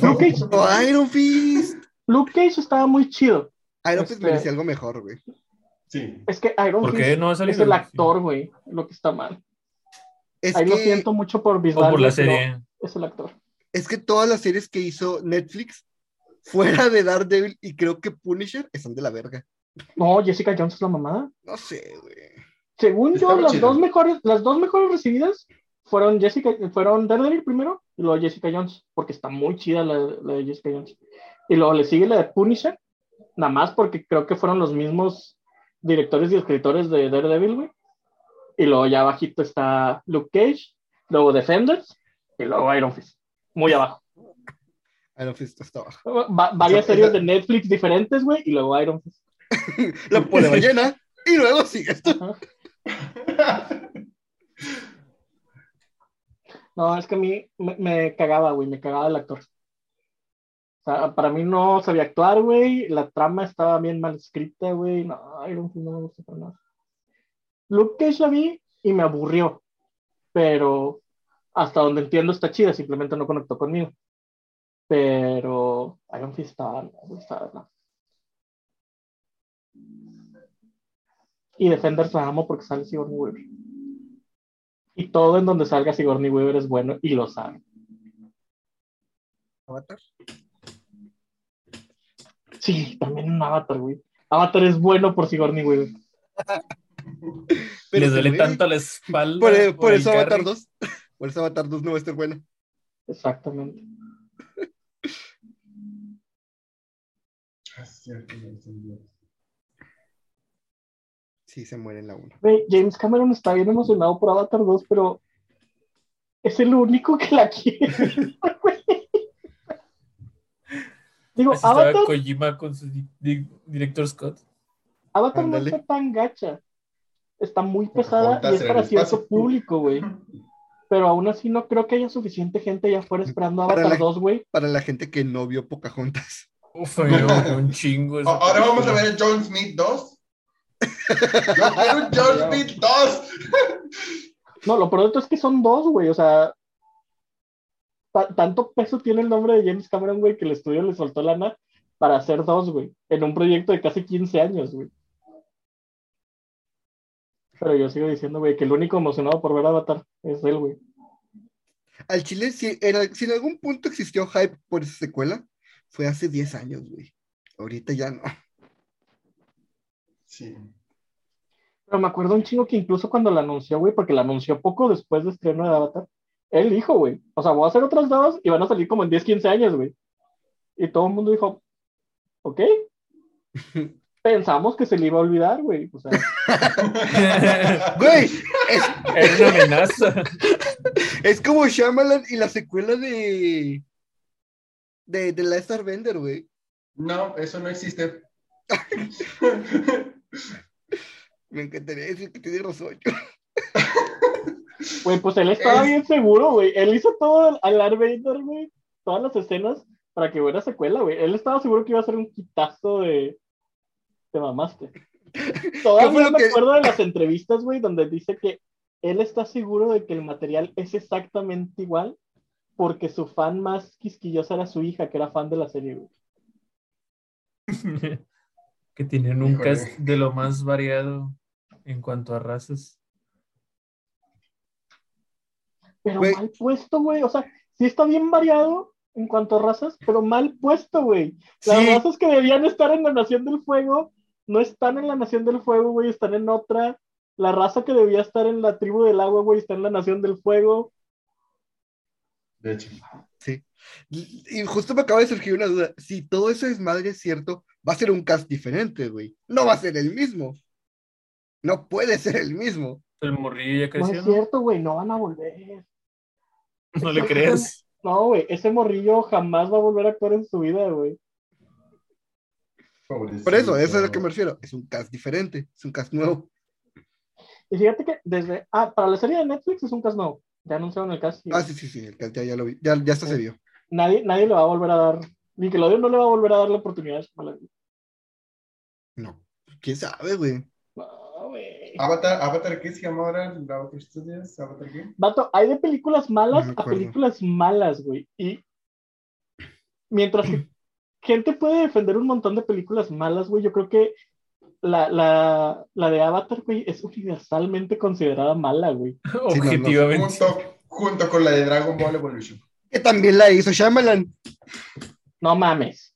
Luke Cage,
¡Oh, Iron Fist!
Luke Cage estaba muy chido.
Iron Fist
Este-
merecía algo mejor, güey.
Sí.
Es que Iron
¿Por
Fist
no
es el actor, güey, lo que está mal.
Es
Ahí lo siento mucho por
O
Bisbal,
por la
pero
serie.
Es el actor.
es que todas las series que hizo Netflix, fuera de Daredevil y creo que Punisher, están de la verga.
No, Jessica Jones es la mamada.
No sé, güey.
Según yo, las
chido.
dos mejores, las dos mejores recibidas fueron Jessica, fueron Daredevil primero y luego Jessica Jones, porque está muy chida la, la de Jessica Jones. Y luego le sigue la de Punisher, nada más porque creo que fueron los mismos directores y escritores de Daredevil, güey. Y luego ya abajito está Luke Cage, luego Defenders y luego Iron Fist. Muy abajo.
Iron Fist está abajo.
Va- varias
Esa-
series
esa-
de Netflix diferentes, güey, y luego Iron Fist. (laughs)
La pone (laughs) ballena y luego sigue esto.
No, es que a mí me, me cagaba, güey, me cagaba el actor. O sea, para mí no sabía actuar, güey, la trama estaba bien mal escrita, güey, no, Iron Fist no me gusta para nada. Luke Cage la vi y me aburrió, pero hasta donde entiendo está chida, simplemente no conectó conmigo. Pero Iron Fist estaba, no, güey, estaba, no. Y Defenders la amo porque sale Sigourney Weaver. Y todo en donde salga Sigourney Weaver es bueno y lo sabe.
Avatar.
Sí, también en Avatar, güey. Avatar es bueno por Sigourney Weaver. (laughs)
Pero
Les duele tanto la espalda.
Por, por (laughs)
por
eso Avatar
carry.
2. Por eso Avatar 2 no va a estar buena.
Exactamente.
Ah, es cierto, ya entendí.
Sí, se muere en la 1.
Güey, James Cameron está bien emocionado por Avatar 2, pero es el único que la quiere. (laughs) güey. Digo,
Así
Avatar,
Kojima con su di- di- director Scott.
Avatar no está tan gacha. Está muy pesada y es para cierto público, güey. Pero aún así no creo que haya suficiente gente allá afuera esperando
Para
Avatar
la-
2, güey.
Para la gente que no vio Pocahontas.
Uf, gustó un chingo.
Ahora vamos a ver John Smith 2. Yo quiero un John (laughs) Smith 2.
No, lo todo es que son dos, güey. O sea, ta- tanto peso tiene el nombre de James Cameron, güey, que el estudio le soltó lana para hacer dos, güey. En un proyecto de casi 15 años, güey. Pero yo sigo diciendo, güey, que el único emocionado por ver Avatar es él, güey.
Al Chile, si, en, si en algún punto existió hype por esa secuela, fue hace 10 años, güey. Ahorita ya no.
Sí.
Pero me acuerdo un chingo que incluso cuando la anunció, güey, porque la anunció poco después de estreno de Avatar, él dijo, güey, o sea, voy a hacer otras dos y van a salir como en 10, 15 años, güey. Y todo el mundo dijo, ok. (laughs) Pensamos que se le iba a olvidar, güey. O sea, (laughs)
Güey, es,
Era una amenaza. (laughs)
es como Shyamalan y la secuela de. De, de Last Airbender, güey.
No, eso no existe. (laughs)
Me encantaría decir que tiene razón.
güey, pues él estaba
Es-
bien seguro, güey. Él hizo todo al Vader, güey, todas las escenas para que hubiera secuela, güey. Él estaba seguro que iba a ser un quitazo de. Te mamaste. (laughs) Todavía me
que-
acuerdo de las entrevistas, güey, donde dice que él está seguro de que el material es exactamente igual porque su fan más quisquillosa era su hija, que era fan de la serie, güey. (laughs)
que tienen un
Híjole.
cast de lo más variado en cuanto a razas.
Pero
Güey.
mal puesto, güey. O sea, sí está bien variado en cuanto a razas, pero mal puesto, güey. Las
Sí.
razas que debían estar en la Nación del Fuego no están en la Nación del Fuego, güey, están en otra. La raza que debía estar en la tribu del agua, güey, está en la Nación del Fuego.
De hecho.
Sí. Y justo me acaba de surgir una duda. Si todo eso es madre es cierto, va a ser un cast diferente, güey. No va a ser el mismo. No puede ser el mismo.
El morrillo ya
No
creció,
es
¿no?
cierto, güey, no van a volver. (laughs)
No le creas.
No, güey, ese morrillo jamás va a volver a actuar en su vida, güey.
Por eso, eso es a lo que me refiero. Es un cast diferente, es un cast nuevo.
Y fíjate que desde. Ah, para la serie de Netflix es un cast nuevo. Ya anunciaron el cast.
Ah, sí, sí, sí, el cast ya, ya lo vi. Ya, ya hasta se vio.
nadie, nadie le va a volver a dar. Nickelodeon no le va a volver a dar la oportunidad.
No. ¿Quién sabe, güey?
No, güey.
Avatar, Avatar, ¿qué se llama ahora? Avatar Studios? ¿Avatar qué?
Vato, hay de películas malas
No
a películas malas, güey. Y mientras que (clears throat) gente puede defender un montón de películas malas, güey, yo creo que la, la, la de Avatar, güey, es universalmente considerada mala, güey. (laughs)
no, no.
Objetivamente.
Junto, junto con la de Dragon Ball Evolution.
Que también la hizo Shyamalan.
No mames.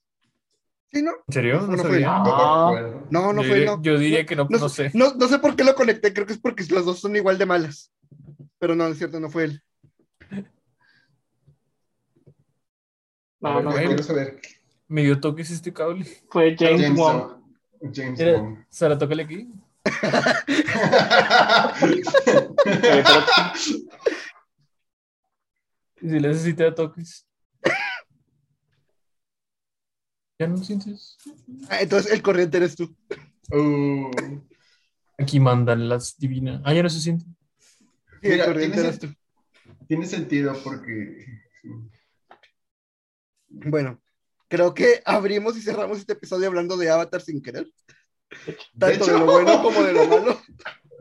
Sí, ¿no?
¿En serio? No,
No fue.
Ah.
No.
No, no
yo,
fue,
diría,
no.
yo diría que no,
No,
no sé.
No, no sé por qué lo conecté, creo que es porque las dos son igual de malas. Pero no, es cierto, no fue él.
A
No,
ver,
no,
yo
güey.
quiero saber.
Me dio toques este cable.
fue James,
James
Wong.
James
Mira,
Wong.
Sara, tócale aquí. Y si le toques. ¿Ya no lo sientes?
Ah, entonces el corriente eres tú.
Uh,
Aquí mandan las divinas. Ah, ya no se siente.
Sí,
Mira,
el corriente eres tú.
tiene sentido porque.
Bueno, creo que abrimos y cerramos este episodio hablando de Avatar sin querer.
De
Tanto de,
hecho-
lo bueno como de lo malo.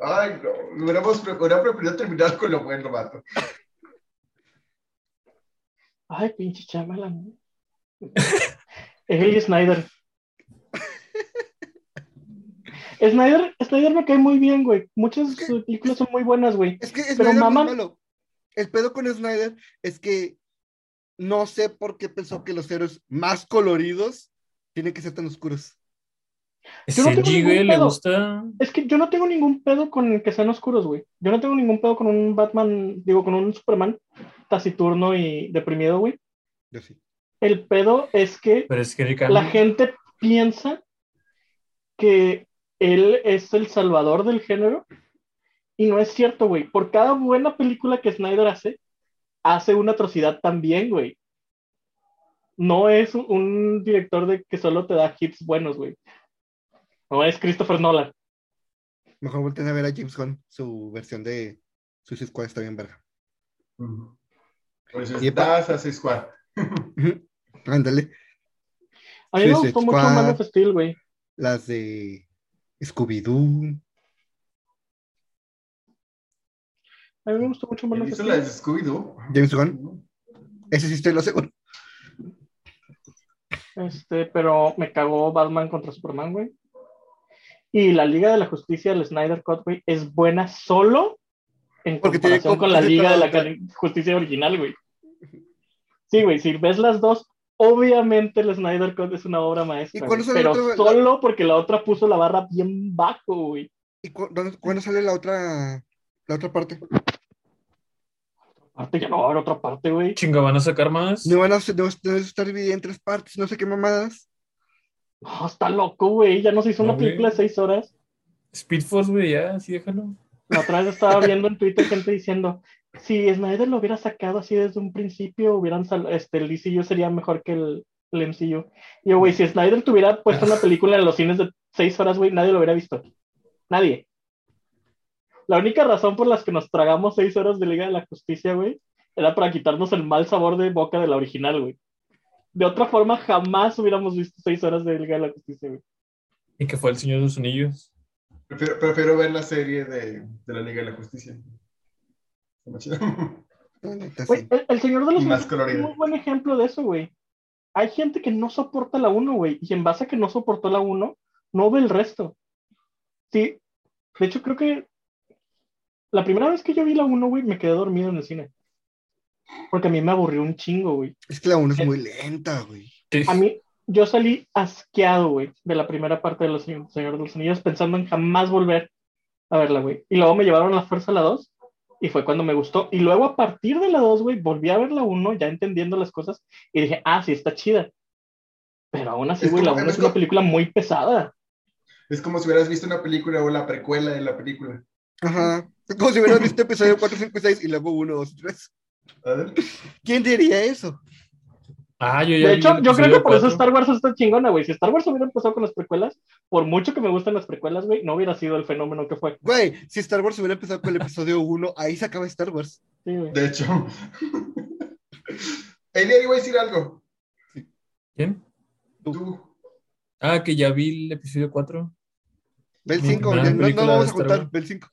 Ay, no. Hubiéramos hubiera preferido terminar con lo bueno, vato.
Ay, pinche Shyamalan. Es Eli Snyder. Snyder, Snyder me cae muy bien, güey. Muchas de sus películas son muy buenas, güey.
Es que
Pero
Snyder es
maman-
malo. El pedo con Snyder es que no sé por qué pensó que los héroes más coloridos tienen que ser tan oscuros.
Yo no tengo
Senji,
ningún
güey, le
pedo.
gusta.
Es que yo no tengo ningún pedo con que sean oscuros, güey. Yo no tengo ningún pedo con un Batman, digo, con un Superman taciturno y deprimido, güey.
Yo sí.
El pedo es que
Pero es que Henry
la gente piensa que él es el salvador del género y no es cierto, güey. Por cada buena película que Snyder hace, hace una atrocidad también, güey. No es un- un director de que solo te da hits buenos, güey. No es Christopher Nolan.
Mejor volteen a ver a James Gunn, su versión de Suicide Squad está bien verga.
Ujú. Por eso
Y
es
pa-
Das hace Squad. (laughs)
Ándale,
A mí me
Suicide
gustó mucho. Man of Steel, güey.
las de Scooby-Doo.
A mí me gustó mucho Man
¿Él
of
hizo
Steel.
la de Scooby-Doo?
James Gunn. Ese sí estoy lo seguro.
Este, pero me cagó Batman contra Superman, güey. Y la Liga de la Justicia, el Snyder Cut, güey, es buena solo en
Porque tiene
comparación con la Liga de la Justicia original, güey. Sí, güey, si ves las dos, obviamente el Snyder Cut es una obra maestra.
¿Y cuándo
güey,
sale
pero solo porque la otra puso la barra bien bajo, güey.
¿Y cu- dónde- cuándo sale la otra, la otra parte?
Aparte ya no va a haber otra parte, güey.
Chinga, van a sacar más.
No van a no, no estar dividida en tres partes, no sé qué mamadas.
No, está loco, güey. Ya no se hizo una
No,
película de seis horas.
Speed Force, güey, ya, sí, déjalo.
La otra vez estaba (laughs) viendo en Twitter gente diciendo, si Snyder lo hubiera sacado así desde un principio, hubieran sal- este, el DCU sería mejor que el, el MCU. Y yo, güey, si Snyder tuviera puesto una película en los cines de seis horas, güey, nadie lo hubiera visto. Nadie. La única razón por las que nos tragamos seis horas de Liga de la Justicia, güey, era para quitarnos el mal sabor de boca de la original, güey. De otra forma, jamás hubiéramos visto seis horas de Liga de la Justicia, güey.
Y que fue el Señor de los Anillos.
Prefiero, prefiero ver la serie de, de la Liga de la Justicia.
Sí.
el, el Señor de los Anillos es un muy buen ejemplo de eso, güey. Hay gente que no soporta la 1, güey, y en base a que no soportó la 1, no ve el resto. Sí, de hecho creo que la primera vez que yo vi la 1, güey, me quedé dormido en el cine. Porque a mí me aburrió un chingo, güey.
Es que la 1 es muy lenta, güey.
A mí, yo salí asqueado, güey, de la primera parte de Los Señor Señor de los Anillos, pensando en jamás volver a verla, güey. Y luego me llevaron a la fuerza a la 2, y fue cuando me gustó. Y luego a partir de la 2, güey, volví a ver la 1, ya entendiendo las cosas, y dije, ah, sí, está chida. Pero aún así, güey, la
como-
1
es
es una
como-
película muy pesada.
Es como si hubieras visto una película o la precuela de la película.
Ajá. Es como si hubieras (laughs) visto episodio 4, 5 y 6 y luego 1, 2 y 3.
A ver.
¿Quién diría eso?
Ah, yo ya
De hecho, yo creo que por eso
cuatro.
Star Wars está chingona, güey. Si Star Wars hubiera empezado con las precuelas, por mucho que me gustan las precuelas, güey, no hubiera sido el fenómeno que fue.
Güey, si Star Wars hubiera empezado con el episodio 1, ahí se acaba Star Wars.
Sí, güey.
De hecho. (laughs) Elia, iba a decir algo.
¿Quién?
Tú.
Ah, que ya vi el episodio 4.
Ve el
Muy
5,
buena
no, no vamos a contar. Ve el 5.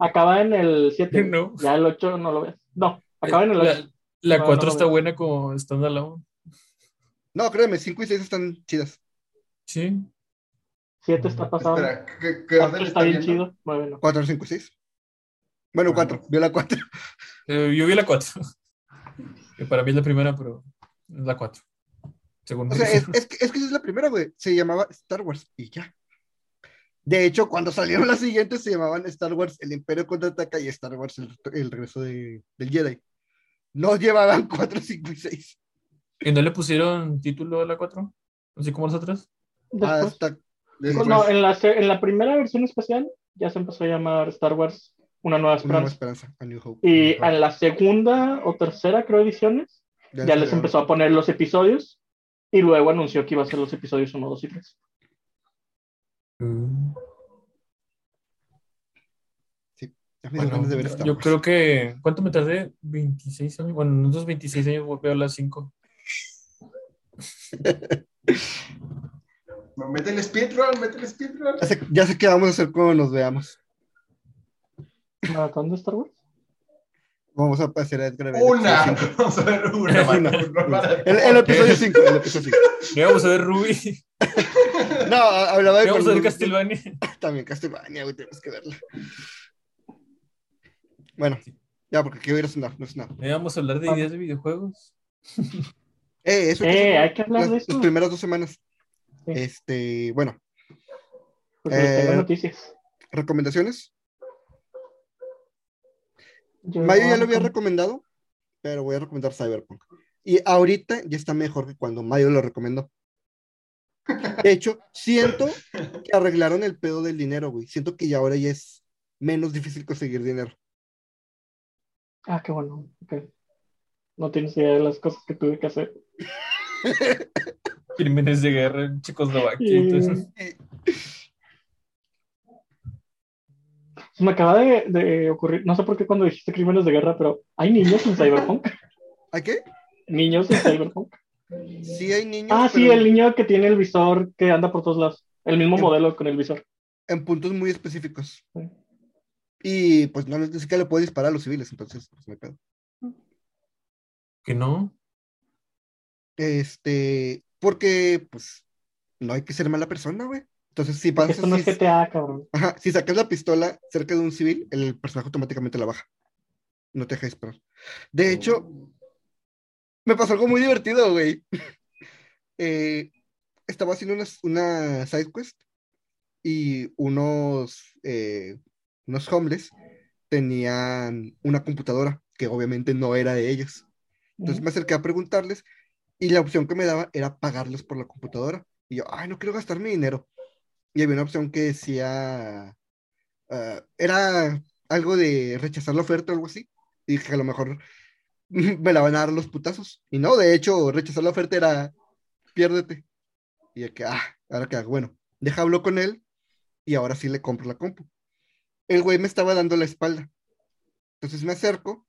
Acaba en el 7.
No.
Ya el 8 no lo ves. No, acaba en el 8.
La, la
No,
4
no lo
está
veo.
buena como standalone.
No, créeme, 5 y 6 están chidas.
Sí.
7 está pasado.
Espera, ¿qué, qué
8
orden
está
está
bien chido. 9 no.
4, 5 y 6. Bueno,
Ah,
4. Vio la 4.
Eh, yo vi la 4. que para mí es la primera, pero es la 4. Según
O sea, es, es que, es que esa es la primera, güey. Se llamaba Star Wars y ya. De hecho, cuando salieron las siguientes se llamaban Star Wars El Imperio Contraataca y Star Wars El, el Regreso de, del Jedi. No llevaban (laughs) 4, 5 y 6.
¿Y no le pusieron título a la 4? Así como las otras.
Hasta
Después,
no, en la, en la primera versión especial ya se empezó a llamar Star Wars Una Nueva
Una nueva
Esperanza.
esperanza. A New Hope.
Y
Ajá.
en la segunda o tercera, creo, ediciones, ya les
agregaron.
empezó a poner los episodios y luego anunció que iba a ser los episodios 1, 2 y 3.
Ya me
Bueno,
ganas de ver Star
yo creo que. ¿Cuánto me tardé? 26 años. Bueno, en esos 26 años voy a ver las 5.
no, mete el speedrun, mete el speedrun.
Ya sé, ya sé qué vamos a hacer cuando nos veamos.
¿Maratón de Star Wars?
Vamos a pasar a Edgar.
Una.
Sí.
Vamos a ver una. (laughs)
Una.
una.
El, el episodio 5. El episodio 5. (laughs)
Ya vamos a ver Ruby.
No, hablaba de.
Vamos a ver
cuando-
Castlevania. (laughs)
También Castlevania, güey, tenemos que verla. Bueno, ya, porque quiero ir a cenar, no es nada.
Ya vamos a hablar de ideas de videojuegos. (laughs)
Eh, eso
Eh, hay que hablar
las,
de
las
esto.
primeras dos semanas.
Sí.
Este, bueno,
Porque les tengo
Eh,
noticias.
recomendaciones.
Yo-
Mayo ya lo había recomendado, pero voy a recomendar Cyberpunk. Y ahorita ya está mejor que cuando Mayo lo recomendó. De hecho, siento que arreglaron el pedo del dinero, güey. Siento que ya ahora ya es menos difícil conseguir dinero.
Ah, qué bueno. No tienes idea de las cosas que tuve que hacer. (laughs)
Crímenes de guerra en Checoslovaquia.
Y-
entonces,
me acaba de, de ocurrir, no sé por qué cuando dijiste crímenes de guerra, pero hay niños en Cyberpunk.
¿A qué?
Niños en Cyberpunk.
Sí hay niños,
Ah, sí, el niño que tiene el visor que anda por todos lados. El mismo modelo con el visor.
en puntos muy específicos.
Sí.
Y pues no, ni siquiera le puede disparar a los civiles, entonces pues no hay pedo.
que no.
Este, porque pues no hay que ser mala persona, güey. Entonces, si pasas,
esto no es
si,
GTA, cabrón.
ajá, si sacas la pistola cerca de un civil, el personaje automáticamente la baja. No te deja disparar. De hecho, me pasó algo muy divertido, güey. (laughs) Eh, estaba haciendo una, una side quest y unos, eh, unos homeless tenían una computadora que obviamente no era de ellos. Entonces me acerqué a preguntarles y la opción que me daba era pagarles por la computadora. Y yo, ay, no quiero gastar mi dinero. Y había una opción que decía, ah, era algo de rechazar la oferta o algo así. Y dije, a lo mejor (laughs) me la van a dar los putazos. Y no, de hecho, rechazar la oferta era, piérdete. Y de que, ah, ahora que hago, bueno, deja hablo con él y ahora sí le compro la compu. El güey me estaba dando la espalda. Entonces me acerco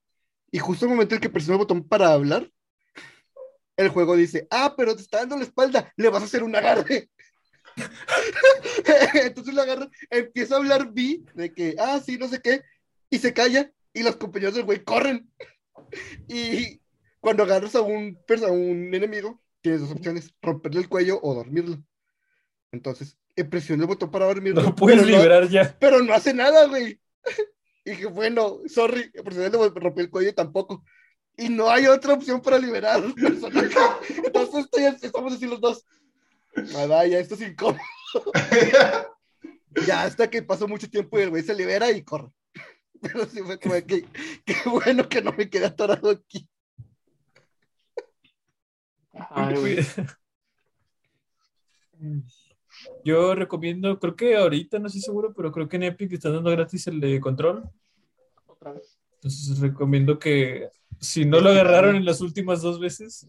y justo el momento en que presiono el botón para hablar, el juego dice, ah, pero te está dando la espalda, le vas a hacer un agarre. (laughs) Entonces le agarra, empieza a hablar B de que, ah, sí, no sé qué, y se calla, y los compañeros del güey corren. Y cuando agarras a un, a un enemigo, tienes dos opciones, romperle el cuello o dormirlo. Entonces, eh, presioné el botón para dormirlo.
No puedes
pero no-
liberar ya.
pero no hace nada, güey. Y (laughs) dije, bueno, sorry, si le rompí el cuello tampoco. Y no hay otra opción para liberar al personaje. (laughs) Entonces estoy, estamos así los dos. Ah, vaya, esto es incómodo. (laughs) Ya hasta que pasó mucho tiempo y el güey se libera y corre. Pero sí fue como que, qué bueno que no me quedé atorado aquí.
Ay, güey.
Yo recomiendo, creo que ahorita no estoy seguro, pero creo que en Epic están dando gratis el de control.
Otra vez.
Entonces recomiendo que si no lo agarraron en las últimas dos veces,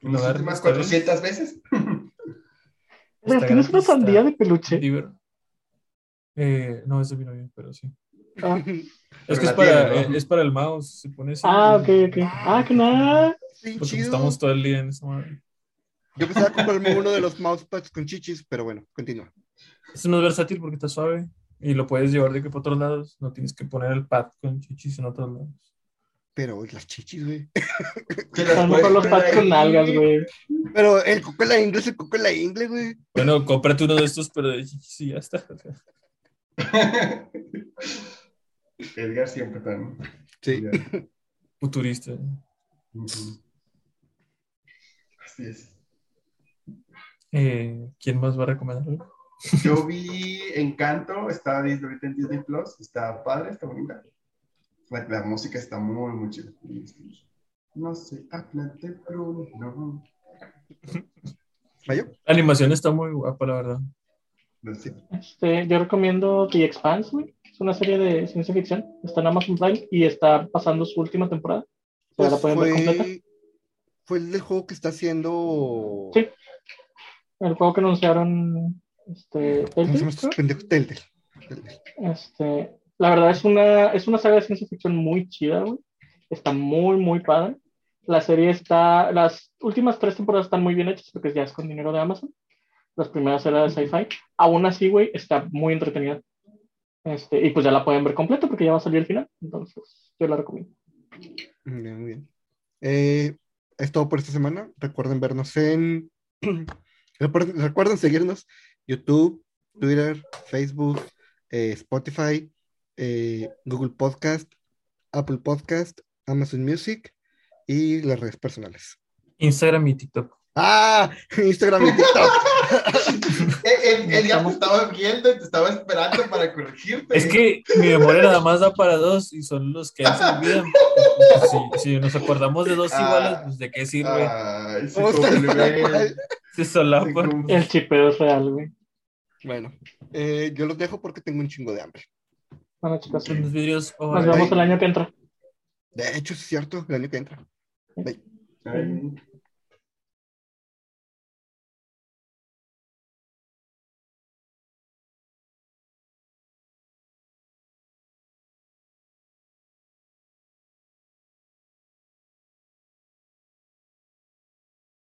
En las últimas
esta vez.
400 veces.
Tienes una sandía de peluche.
Eh, no, es de mi novia, pero sí.
Ah,
Es que es para,
tiene, ¿no?
eh, es para el mouse, se pone así.
Ah, ok, ok. Ah, que nada.
Sí,
Porque
chido.
estamos todo el día en esa madre.
Yo pensaba comprarme uno de los mousepads con chichis, pero bueno, continúa.
Es más versátil porque está suave y lo puedes llevar de que por otros lados. No tienes que poner el pad con chichis en otros lados.
Pero las chichis, güey.
Puedes
mejor los pads con
ahí.
nalgas, güey.
Pero el coco en la ingle es el coco en la ingle, güey.
Bueno, cómprate uno de estos, pero de chichis y ya está. (laughs)
Edgar siempre tan.
Sí.
Futurista.
Así es.
Eh, ¿Quién más va a recomendar algo?
Yo vi Encanto, está Disney- ahorita en Disney Plus, está padre, está bonita. La, la música está muy, muy chida. No sé, Atlante Bruno.
¿Mayo?
La animación está muy guapa, la verdad.
Este, yo recomiendo The Expanse, güey. Es una serie de ciencia ficción. Está en Amazon Prime y está pasando su última temporada. O sea,
Pues
la pueden ver completa.
fue, fue el del juego que está haciendo.
Sí. El juego que anunciaron este. Telltale.
Telltale.
Este, la verdad es una, es una saga de ciencia ficción muy chida, güey. Está muy, muy padre. La serie está, las últimas tres temporadas están muy bien hechas porque ya es con dinero de Amazon. Las primeras eran de sci-fi. Aún así, güey, está muy entretenida. Este, y pues ya la pueden ver completa porque ya va a salir el final. Entonces, yo la recomiendo.
Muy bien, muy bien. Eh, es todo por esta semana. Recuerden vernos en. (clears throat) Recuerden, recuerden seguirnos YouTube, Twitter, Facebook, eh, Spotify, eh, Google Podcast, Apple Podcast, Amazon Music y las redes personales.
Instagram y TikTok.
¡Ah! Instagram y TikTok. (laughs)
El, el día te estaba viendo y te estaba esperando para corregirte.
Es que mi memoria nada más da para dos y son los que se olvidan. (laughs) Si, si nos acordamos de dos
Ah.
iguales, pues de qué sirve.
Ay, sí,
¿Cómo está el
pobre, güey.
Se solapan.
El chipeo es real, güey.
Bueno, eh, yo los dejo porque tengo un chingo de hambre.
Bueno, chicos,
Son los vidrios. oh,
nos vemos el año que entra.
De hecho, es cierto, el año que entra.
Ahí.